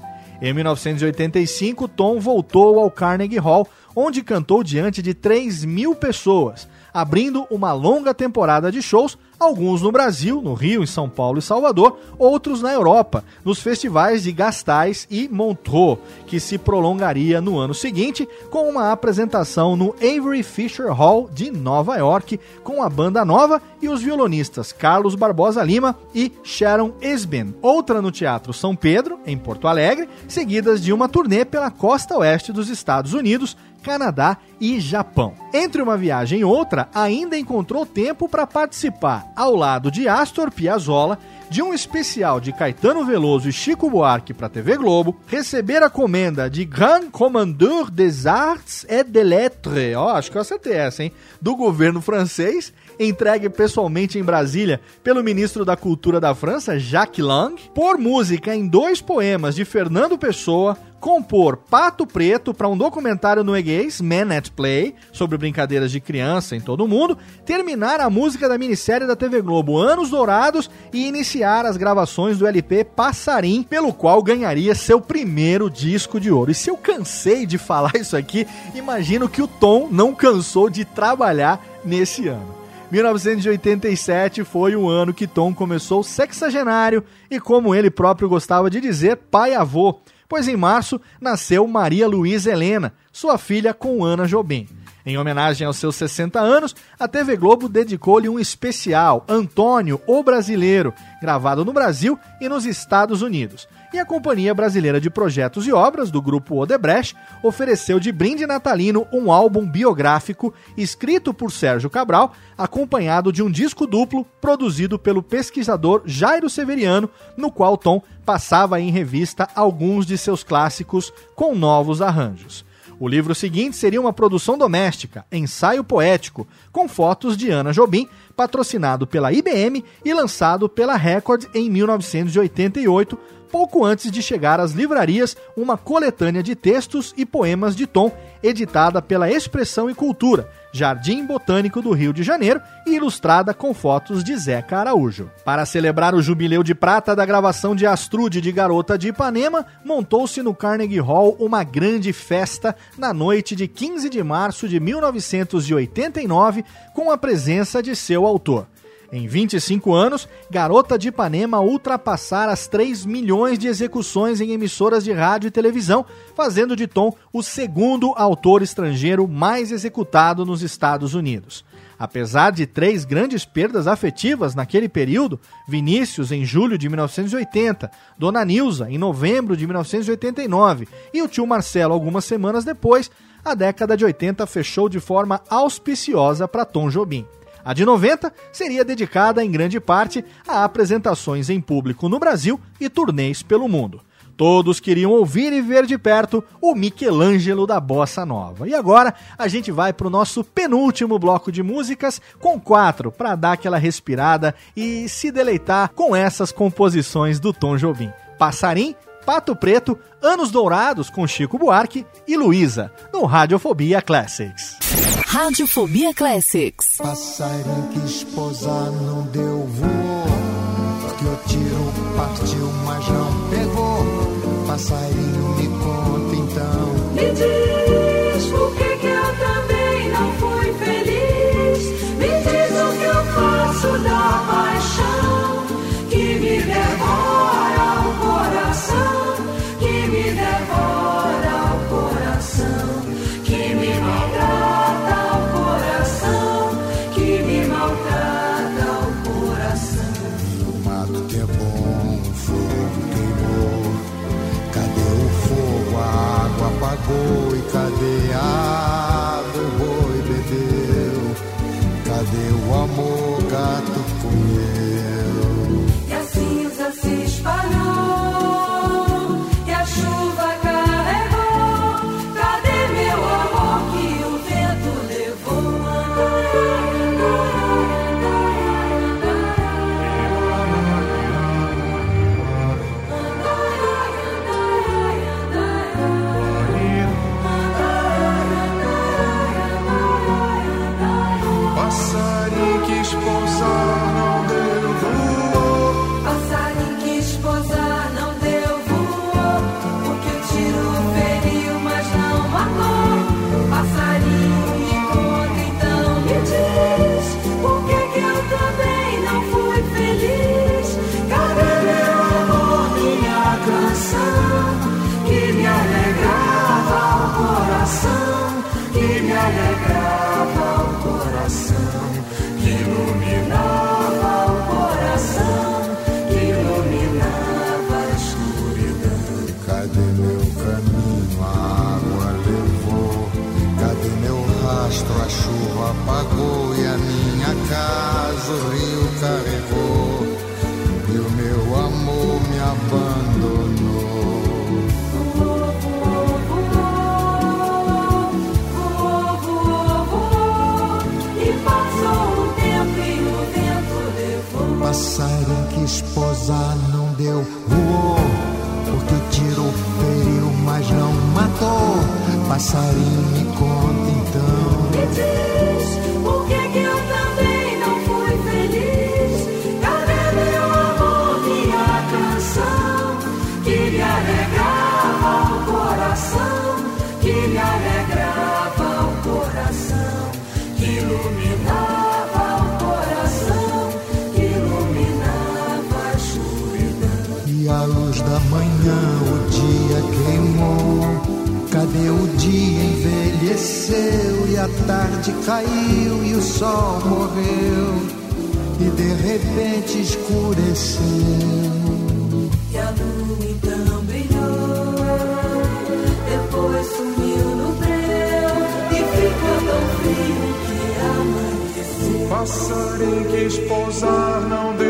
Em 1985, Tom voltou ao Carnegie Hall, onde cantou diante de 3 mil pessoas, abrindo uma longa temporada de shows, alguns no Brasil, no Rio, em São Paulo e Salvador, outros na Europa, nos festivais de Gastais e Montreux, que se prolongaria no ano seguinte, com uma apresentação no Avery Fisher Hall de Nova York, com a banda nova e os violonistas Carlos Barbosa Lima e Sharon Esben. Outra no Teatro São Pedro, em Porto Alegre, seguidas de uma turnê pela costa oeste dos Estados Unidos, Canadá e Japão. Entre uma viagem e outra, ainda encontrou tempo para participar, ao lado de Astor Piazzolla, de um especial de Caetano Veloso e Chico Buarque para a TV Globo, receber a comenda de Grand Commandeur des Arts et des Lettres, ó, acho que eu acertei essa, hein, do governo francês, entregue pessoalmente em Brasília pelo ministro da Cultura da França, Jacques Lang, por música em dois poemas de Fernando Pessoa, compor Pato Preto para um documentário norueguês, Man at Play, sobre brincadeiras de criança em todo o mundo, terminar a música da minissérie da TV Globo Anos Dourados e iniciar as gravações do LP Passarim, pelo qual ganharia seu primeiro disco de ouro. E se eu cansei de falar isso aqui, imagino que o Tom não cansou de trabalhar nesse ano. 1987 foi o ano que Tom começou sexagenário e, como ele próprio gostava de dizer, pai-avô, pois em março nasceu Maria Luísa Helena, sua filha com Ana Jobim. Em homenagem aos seus 60 anos, a TV Globo dedicou-lhe um especial, Antônio, o Brasileiro, gravado no Brasil e nos Estados Unidos. E a Companhia Brasileira de Projetos e Obras, do grupo Odebrecht, ofereceu de brinde natalino um álbum biográfico escrito por Sérgio Cabral, acompanhado de um disco duplo produzido pelo pesquisador Jairo Severiano, no qual Tom passava em revista alguns de seus clássicos com novos arranjos. O livro seguinte seria uma produção doméstica, ensaio poético, com fotos de Ana Jobim, patrocinado pela IBM e lançado pela Record em 1988, pouco antes de chegar às livrarias uma coletânea de textos e poemas de Tom, editada pela Expressão e Cultura, Jardim Botânico do Rio de Janeiro e ilustrada com fotos de Zeca Araújo. Para celebrar o jubileu de prata da gravação de Astrude de Garota de Ipanema, montou-se no Carnegie Hall uma grande festa na noite de 15 de março de 1989, com a presença de seu autor. Em 25 anos, Garota de Ipanema ultrapassara as 3 milhões de execuções em emissoras de rádio e televisão, fazendo de Tom o segundo autor estrangeiro mais executado nos Estados Unidos. Apesar de três grandes perdas afetivas naquele período, Vinícius em julho de 1980, Dona Nilza em novembro de 1989 e o tio Marcelo algumas semanas depois, a década de 80 fechou de forma auspiciosa para Tom Jobim. A de 90 seria dedicada em grande parte a apresentações em público no Brasil e turnês pelo mundo. Todos queriam ouvir e ver de perto o Michelangelo da Bossa Nova. E agora a gente vai para o nosso penúltimo bloco de músicas com quatro para dar aquela respirada e se deleitar com essas composições do Tom Jobim. Passarim, Pato Preto, Anos Dourados com Chico Buarque e Luísa, no Radiofobia Classics. Radiofobia Classics. Passarinho que esposar não deu voo, porque o tiro partiu, mas não pegou. Passarinho me conta então. Me diz Esposar não deu voou. Porque o tiro feriu, mas não matou. Passarinho me conta então. Tarde caiu e o sol morreu e de repente escureceu. E a lua então brilhou, depois sumiu no breu e ficou tão frio que amanheceu. Passarinho que esposar não deu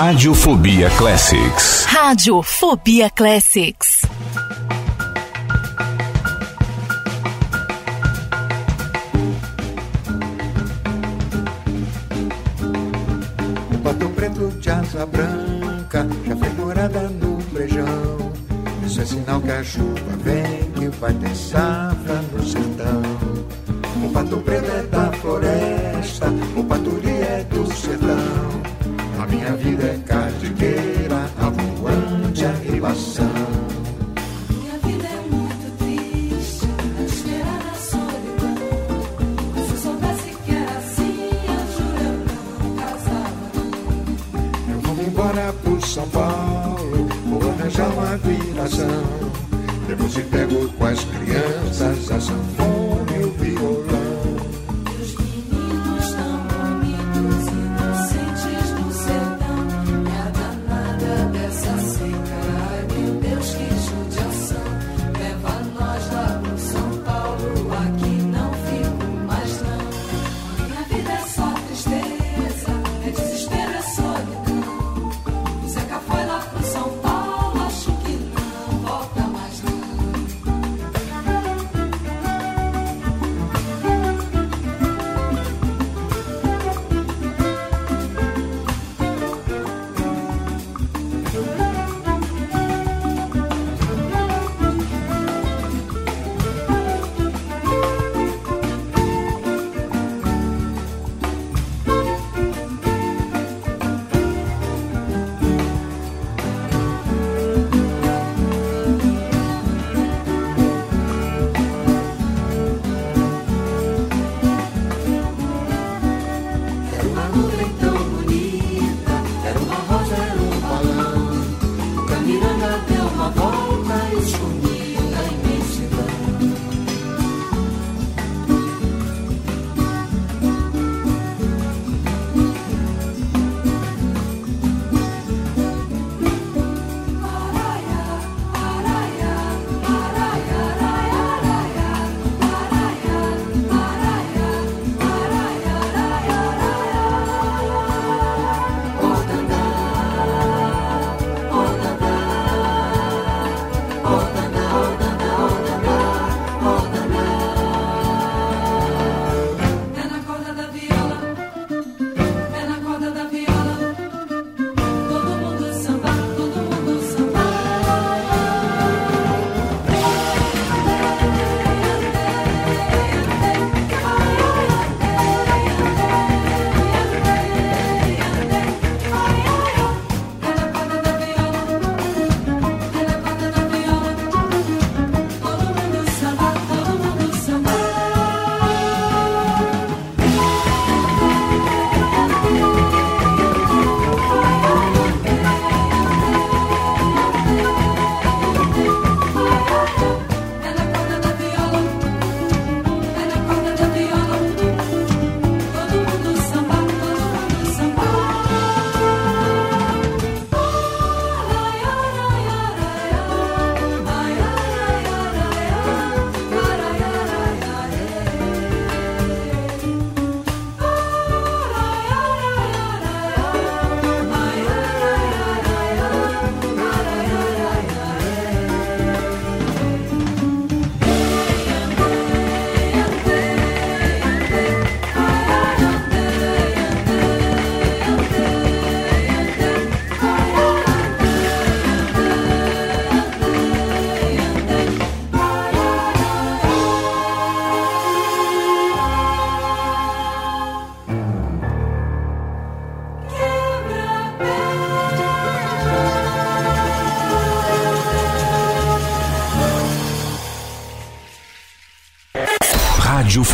Radiofobia Classics. Radiofobia Classics. O pato preto de asa branca já fez morada no brejão. Isso é sinal que a chuva vem, que vai ter safra no sertão. O pato preto é da floresta, o paturi é do sertão. Minha vida é cardigueira, avoante a ribação. Minha vida é muito triste, esperar na solidão. Se soubesse que era assim, eu juro eu não casava. Eu vou embora pro São Paulo, vou arranjar uma viração. Depois se pego com as crianças, a sanfona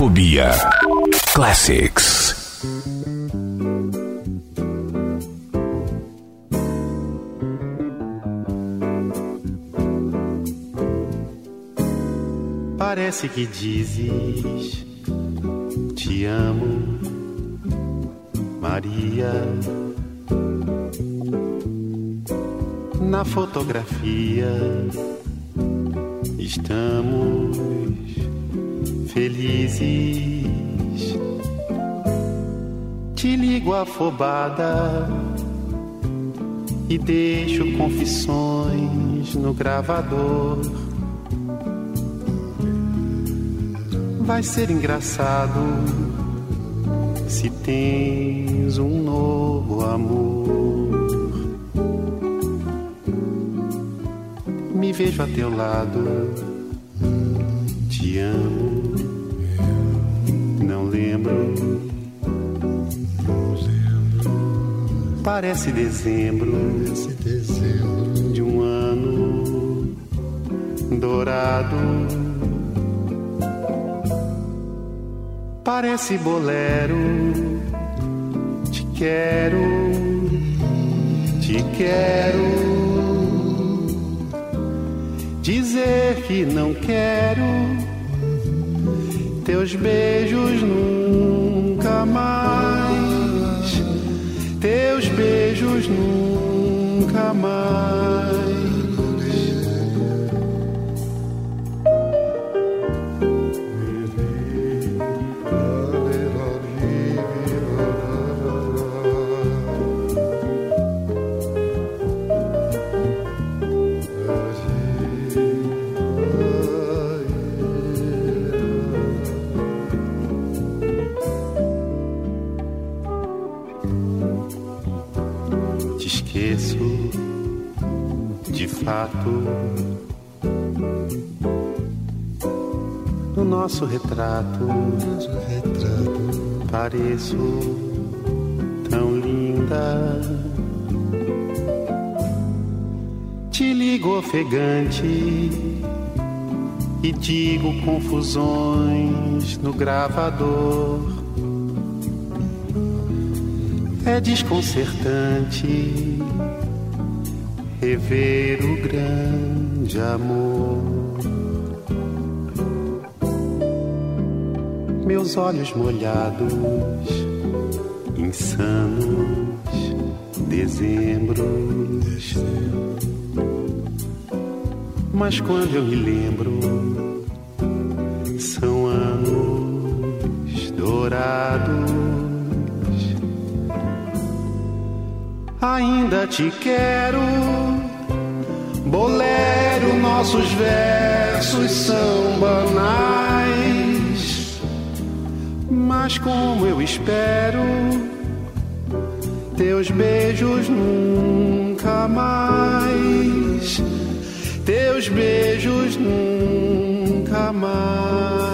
Radiofobia Classics. Parece que dizes te amo, Maria. Na fotografia estamos felizes. Te ligo afobada e deixo confissões no gravador. Vai ser engraçado se tens um novo amor. Me vejo a teu lado, te amo, lembro. Parece dezembro, de um ano dourado. Parece bolero, te quero, te quero. Dizer que não quero teus beijos nunca mais teus beijos nunca mais. Fato no nosso retrato. Pareço tão linda. Te ligo ofegante e digo confusões no gravador. É desconcertante rever o grande amor. Meus olhos molhados, insanos, dezembros. Mas quando eu me lembro, são anos dourados. Ainda te quero, bolero, nossos versos são banais. Mas como eu espero, teus beijos nunca mais, teus beijos nunca mais.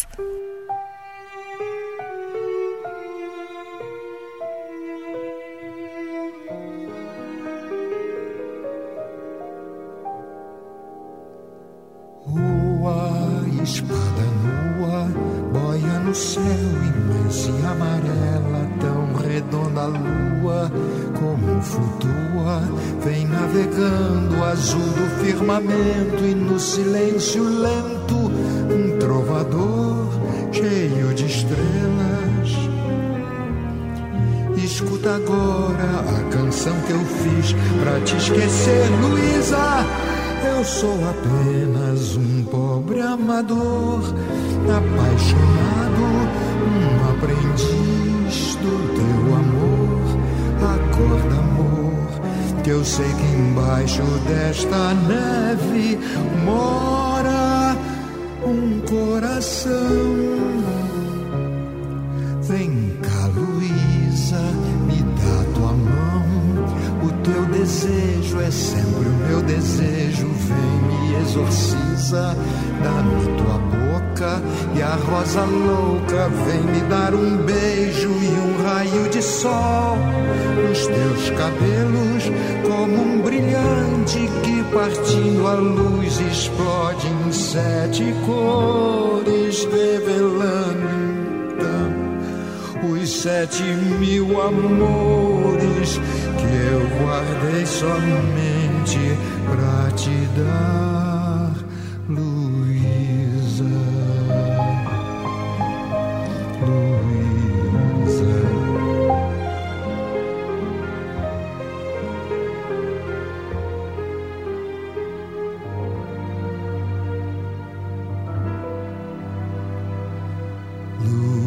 Sou apenas um pobre amador, apaixonado, um aprendiz do teu amor, a cor do amor. Que eu sei que embaixo desta neve mora um coração. Vem cá, Luísa, me dá tua mão. O teu desejo é sempre o meu desejo. Vem, me exorciza, dá-me tua boca. E a rosa louca vem me dar um beijo e um raio de sol nos teus cabelos, como um brilhante que partindo a luz explode em sete cores, revelando então os sete mil amores que eu guardei somente te dar, Luísa. Luísa. Luísa.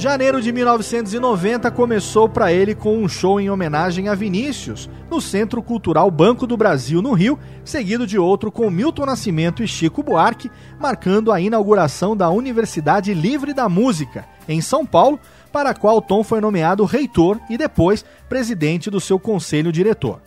Janeiro de 1990 começou para ele com um show em homenagem a Vinícius, no Centro Cultural Banco do Brasil, no Rio, seguido de outro com Milton Nascimento e Chico Buarque, marcando a inauguração da Universidade Livre da Música, em São Paulo, para a qual Tom foi nomeado reitor e depois presidente do seu conselho diretor.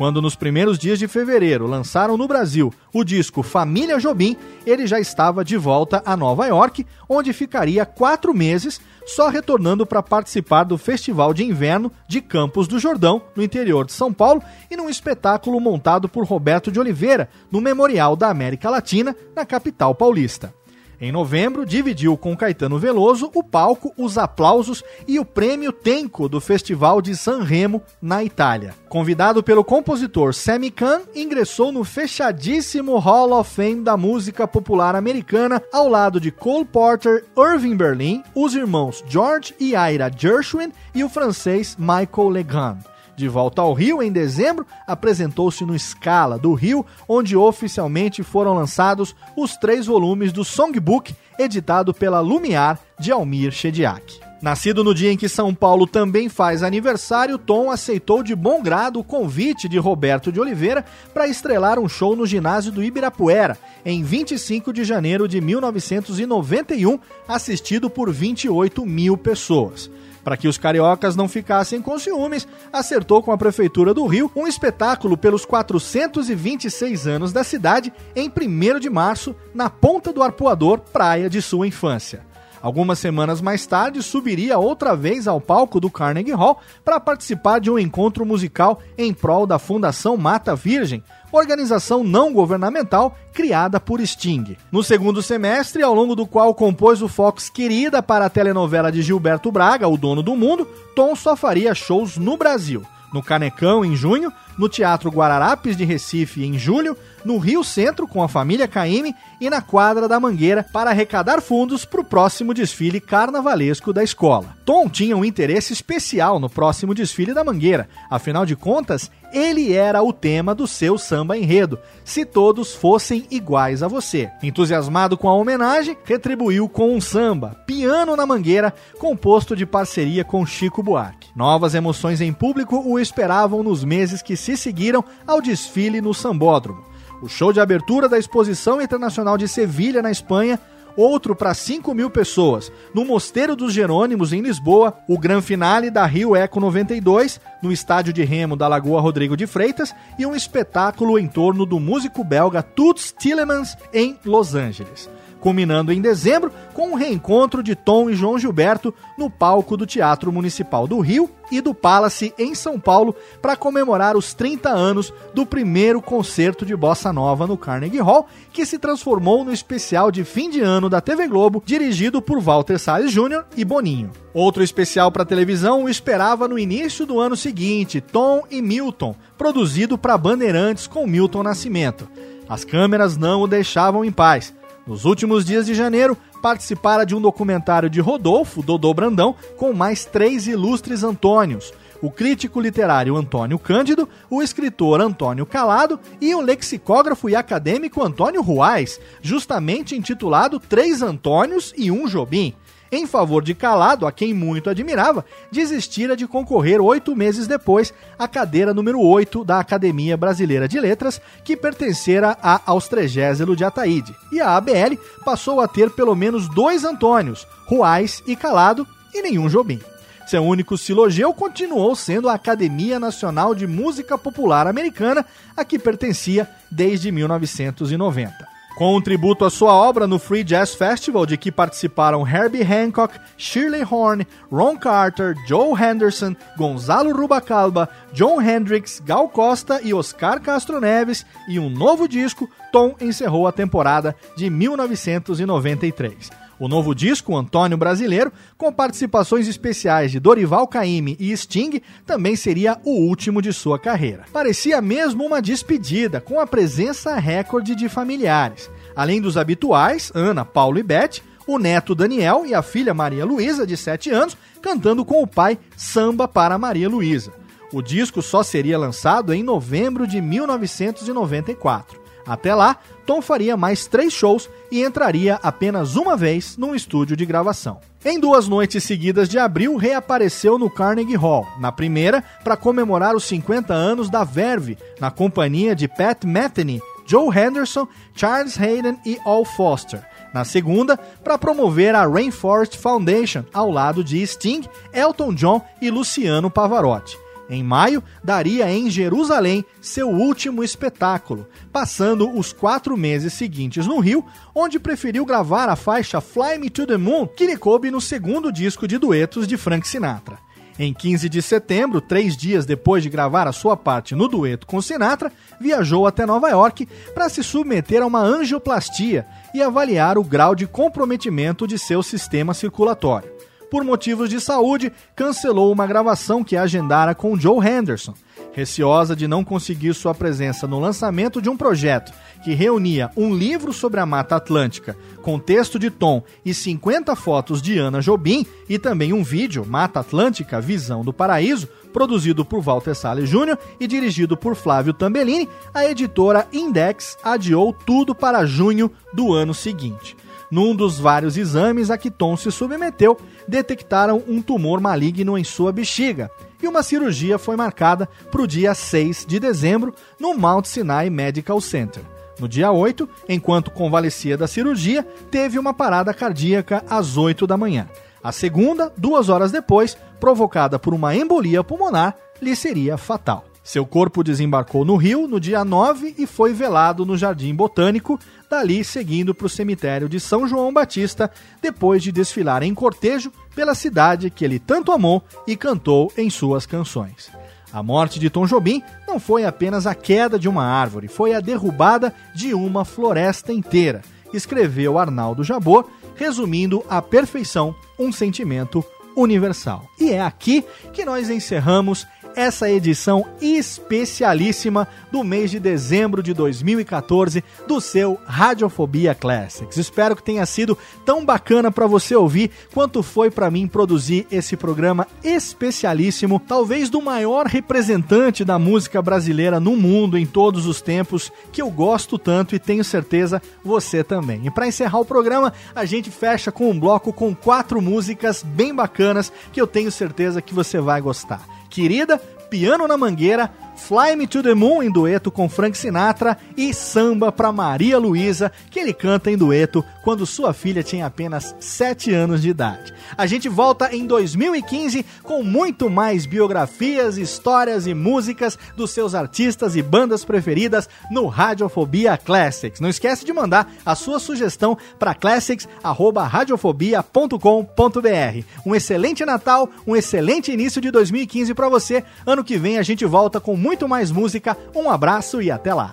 Quando nos primeiros dias de fevereiro lançaram no Brasil o disco Família Jobim, ele já estava de volta a Nova York, onde ficaria quatro meses, só retornando para participar do Festival de Inverno de Campos do Jordão, no interior de São Paulo, e num espetáculo montado por Roberto de Oliveira, no Memorial da América Latina, na capital paulista. Em novembro, dividiu com Caetano Veloso o palco, os aplausos e o prêmio Tenco do Festival de San Remo, na Itália. Convidado pelo compositor Sammy Kahn, ingressou no fechadíssimo Hall of Fame da música popular americana, ao lado de Cole Porter, Irving Berlin, os irmãos George e Ira Gershwin e o francês Michael Legrand. De volta ao Rio em dezembro, apresentou-se no Scala do Rio, onde oficialmente foram lançados os três volumes do Songbook, editado pela Lumiar de Almir Shediak. Nascido no dia em que São Paulo também faz aniversário, Tom aceitou de bom grado o convite de Roberto de Oliveira para estrelar um show no ginásio do Ibirapuera, em 25 de janeiro de 1991, assistido por 28 mil pessoas. Para que os cariocas não ficassem com ciúmes, acertou com a Prefeitura do Rio um espetáculo pelos 426 anos da cidade em 1 de março, na Ponta do Arpoador, praia de sua infância. Algumas semanas mais tarde, subiria outra vez ao palco do Carnegie Hall para participar de um encontro musical em prol da Fundação Mata Virgem, organização não governamental criada por Sting. No segundo semestre, ao longo do qual compôs o Fox Querida para a telenovela de Gilberto Braga, O Dono do Mundo, Tom só faria shows no Brasil. No Canecão, em junho, no Teatro Guararapes de Recife, em julho, no Rio Centro, com a família Caime, e na quadra da Mangueira, para arrecadar fundos para o próximo desfile carnavalesco da escola. Tom tinha um interesse especial no próximo desfile da Mangueira, afinal de contas, ele era o tema do seu samba enredo, se todos fossem iguais a você. Entusiasmado com a homenagem, retribuiu com um samba, Piano na Mangueira, composto de parceria com Chico Buarque. Novas emoções em público o esperavam nos meses que se seguiram ao desfile no Sambódromo. O show de abertura da Exposição Internacional de Sevilha, na Espanha, outro para 5 mil pessoas, no Mosteiro dos Jerônimos, em Lisboa, o gran finale da Rio Eco 92, no estádio de remo da Lagoa Rodrigo de Freitas, e um espetáculo em torno do músico belga Toots Tillemans, em Los Angeles culminando em dezembro com um reencontro de Tom e João Gilberto no palco do Teatro Municipal do Rio e do Palace em São Paulo para comemorar os 30 anos do primeiro concerto de bossa nova no Carnegie Hall, que se transformou no especial de fim de ano da TV Globo, dirigido por Walter Salles Jr. e Boninho. Outro especial para televisão o esperava no início do ano seguinte, Tom e Milton, produzido para Bandeirantes com Milton Nascimento. As câmeras não o deixavam em paz. Nos últimos dias de janeiro, participara de um documentário de Rodolfo, Dodô Brandão, com mais três ilustres Antônios. O crítico literário Antônio Cândido, o escritor Antônio Calado e o lexicógrafo e acadêmico Antônio Ruais, justamente intitulado Três Antônios e um Jobim em favor de Calado, a quem muito admirava, desistira de concorrer oito meses depois à cadeira número 8 da Academia Brasileira de Letras, que pertencera a Austregéselo de Ataíde. E a ABL passou a ter pelo menos dois Antônios, Ruais e Calado, e nenhum Jobim. Seu único silogeu continuou sendo a Academia Nacional de Música Popular Americana, a que pertencia desde 1990 com um tributo à sua obra no Free Jazz Festival, de que participaram Herbie Hancock, Shirley Horn, Ron Carter, Joe Henderson, Gonzalo Rubacalba, John Hendricks, Gal Costa e Oscar Castro Neves, e um novo disco, Tom encerrou a temporada de 1993. O novo disco, Antônio Brasileiro, com participações especiais de Dorival Caymmi e Sting, também seria o último de sua carreira. Parecia mesmo uma despedida, com a presença recorde de familiares. Além dos habituais, Ana, Paulo e Beth, o neto Daniel e a filha Maria Luísa, de 7 anos, cantando com o pai Samba para Maria Luísa. O disco só seria lançado em novembro de 1994. Até lá, Tom faria mais três shows e entraria apenas uma vez num estúdio de gravação. Em duas noites seguidas de abril, reapareceu no Carnegie Hall. Na primeira, para comemorar os 50 anos da Verve, na companhia de Pat Metheny, Joe Henderson, Charles Hayden e Al Foster. Na segunda, para promover a Rainforest Foundation, ao lado de Sting, Elton John e Luciano Pavarotti. Em maio, daria em Jerusalém seu último espetáculo, passando os quatro meses seguintes no Rio, onde preferiu gravar a faixa Fly Me to the Moon, que lhe coube no segundo disco de duetos de Frank Sinatra. Em 15 de setembro, três dias depois de gravar a sua parte no dueto com Sinatra, viajou até Nova York para se submeter a uma angioplastia e avaliar o grau de comprometimento de seu sistema circulatório. Por motivos de saúde, cancelou uma gravação que agendara com Joe Henderson. Receosa de não conseguir sua presença no lançamento de um projeto que reunia um livro sobre a Mata Atlântica, com texto de Tom e 50 fotos de Ana Jobim e também um vídeo, Mata Atlântica Visão do Paraíso, produzido por Walter Salles Jr. e dirigido por Flávio Tambellini, a editora Index adiou tudo para junho do ano seguinte. Num dos vários exames a que Tom se submeteu, detectaram um tumor maligno em sua bexiga e uma cirurgia foi marcada para o dia 6 de dezembro no Mount Sinai Medical Center. No dia 8, enquanto convalescia da cirurgia, teve uma parada cardíaca às 8 da manhã. A segunda, duas horas depois, provocada por uma embolia pulmonar, lhe seria fatal. Seu corpo desembarcou no Rio no dia 9 e foi velado no Jardim Botânico, dali seguindo para o cemitério de São João Batista, depois de desfilar em cortejo pela cidade que ele tanto amou e cantou em suas canções. A morte de Tom Jobim não foi apenas a queda de uma árvore, foi a derrubada de uma floresta inteira, escreveu Arnaldo Jabor, resumindo à perfeição um sentimento universal. E é aqui que nós encerramos essa edição especialíssima do mês de dezembro de 2014 do seu Radiofobia Classics. Espero que tenha sido tão bacana para você ouvir quanto foi para mim produzir esse programa especialíssimo, talvez do maior representante da música brasileira no mundo em todos os tempos, que eu gosto tanto e tenho certeza você também. E para encerrar o programa, a gente fecha com um bloco com quatro músicas bem bacanas que eu tenho certeza que você vai gostar. Querida, Piano na Mangueira, Fly Me to the Moon em dueto com Frank Sinatra e Samba para Maria Luísa, que ele canta em dueto quando sua filha tinha apenas 7 anos de idade. A gente volta em 2015 com muito mais biografias, histórias e músicas dos seus artistas e bandas preferidas no Radiofobia Classics. Não esquece de mandar a sua sugestão para classics@radiofobia.com.br. Um excelente Natal, um excelente início de 2015 para você. Ano que vem a gente volta com muito mais música. Um abraço e até lá.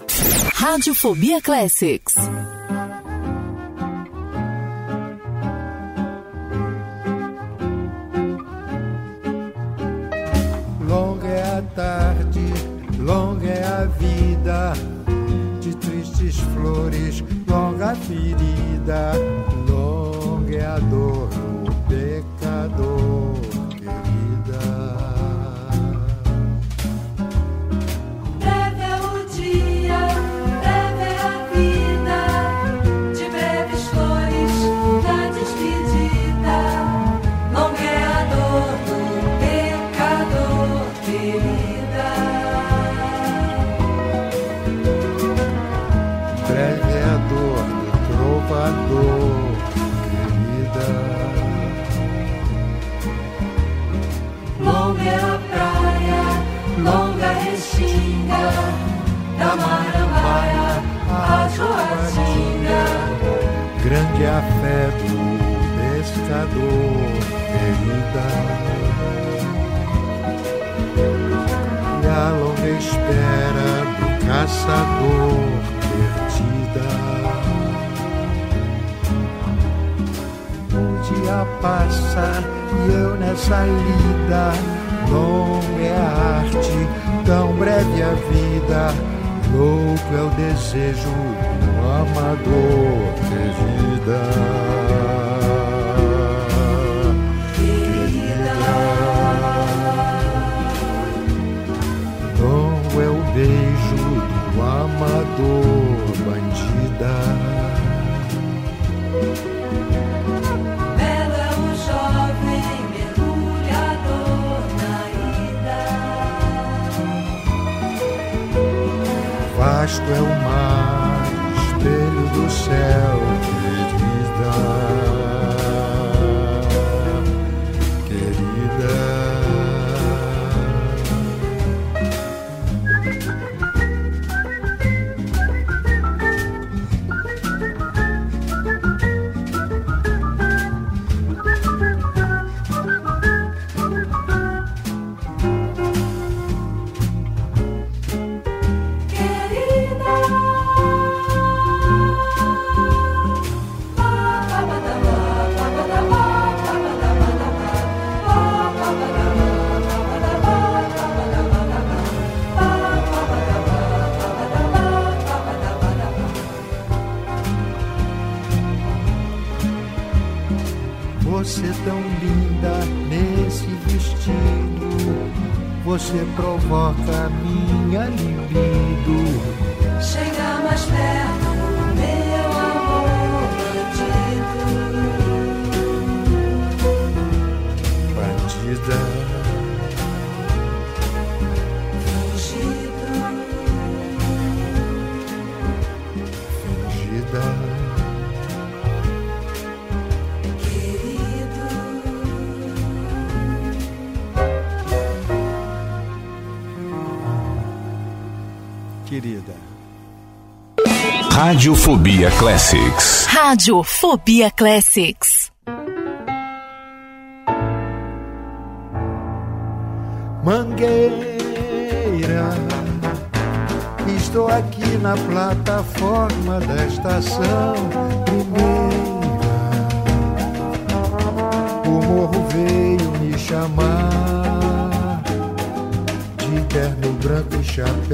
Radiofobia Classics. Longa é a tarde, longa é a vida, de tristes flores, longa a ferida, longa é a dor Grande é a fé do pescador, querida. E a longa espera do caçador, perdida. O dia passa e eu nessa lida. Longa é a arte, tão breve a vida. Louco é o desejo do amador querida. Querida, bom é o beijo do amador bandida. vasto é o mar, espelho do céu. Radiofobia Classics. Radiofobia Classics. Mangueira. Estou aqui na plataforma da estação primeira. O morro veio me chamar de terno branco e chapéu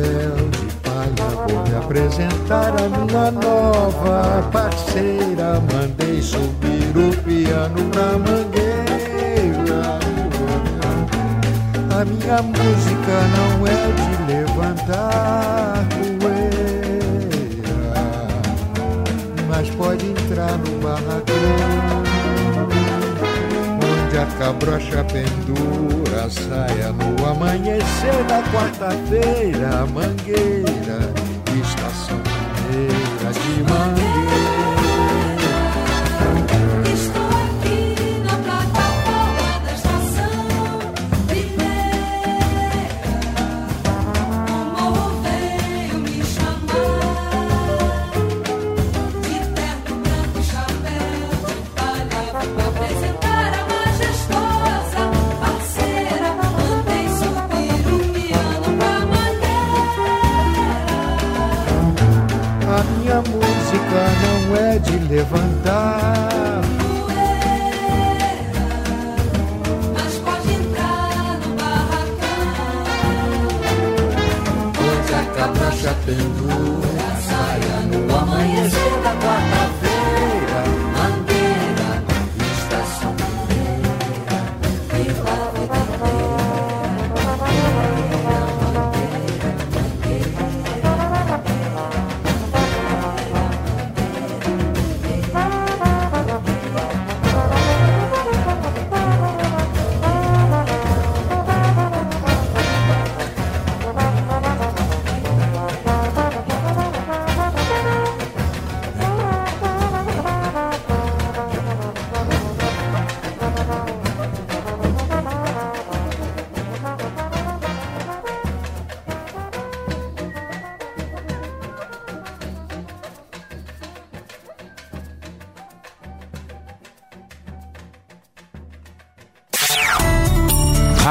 apresentar a minha nova parceira. Mandei subir o piano pra mangueira. A minha música não é de levantar poeira, mas pode entrar no barracão, onde a cabrocha pendura saia no amanhecer da quarta-feira, mangueira, estação primeira de mangueira.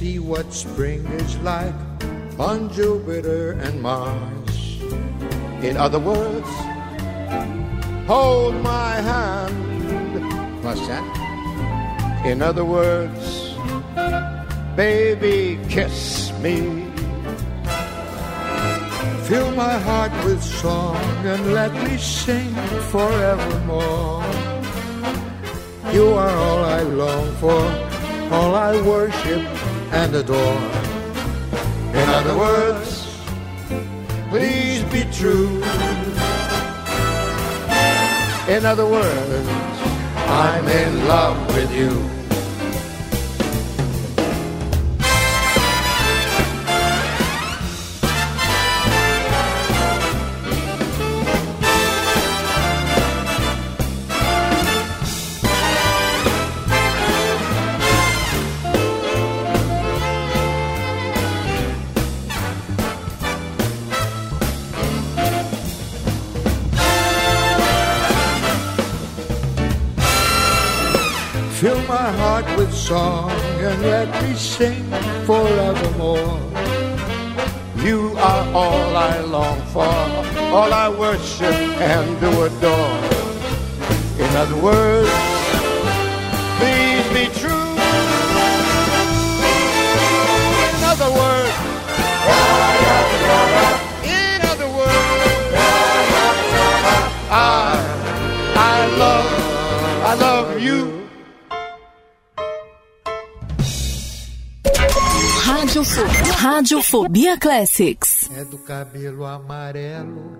See what spring is like on Jupiter and Mars. In other words, hold my hand. What's that? In other words, baby, kiss me. Fill my heart with song and let me sing forevermore. You are all I long for, all I worship and adore. In other words, please be true. In other words, I'm in love with you. With song and let me sing forevermore. You are all I long for, all I worship and do adore. In other words, Radiofobia Classics. É do cabelo amarelo,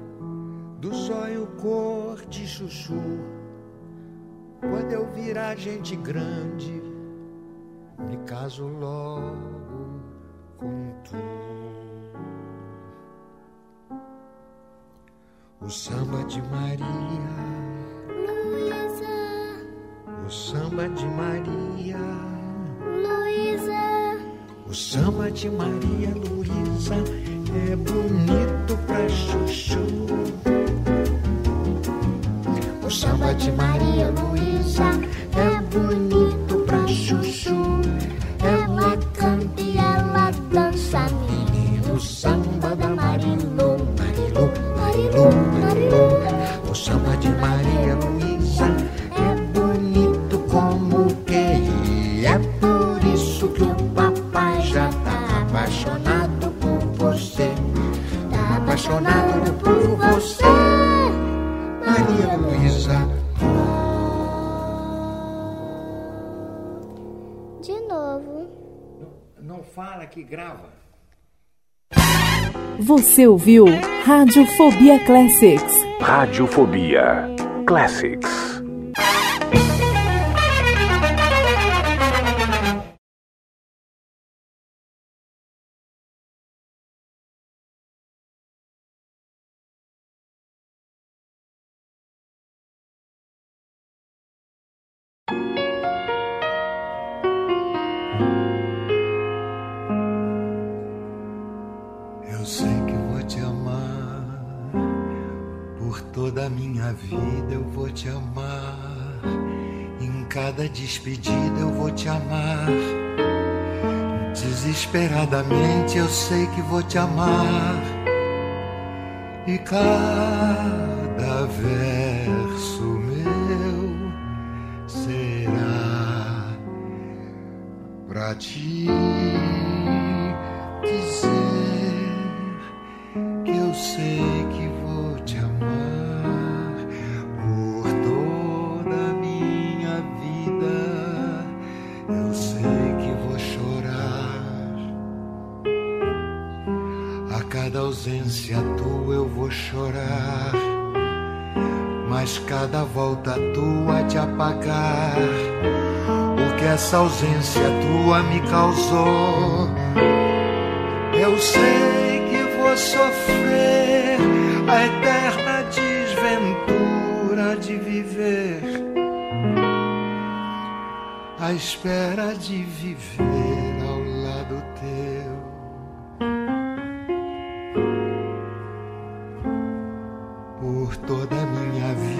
do zóio cor de chuchu. Quando eu virar gente grande, me caso logo com tu. O samba de Maria, Luísa, o samba de Maria, Luísa, o samba de Maria Luísa é bonito pra chuchu. O samba de Maria Luísa é bonito pra chuchu. ela canta e ela dança, menino. Samba fala que grava. Você ouviu Radiofobia Classics. Radiofobia Classics. Cada despedida. Eu vou te amar desesperadamente. Eu sei que vou te amar e cada verso meu será pra te faz cada volta tua te apagar. O que essa ausência tua me causou? Eu sei que vou sofrer a eterna desventura de viver, a espera de viver ao lado teu. por toda a minha vida.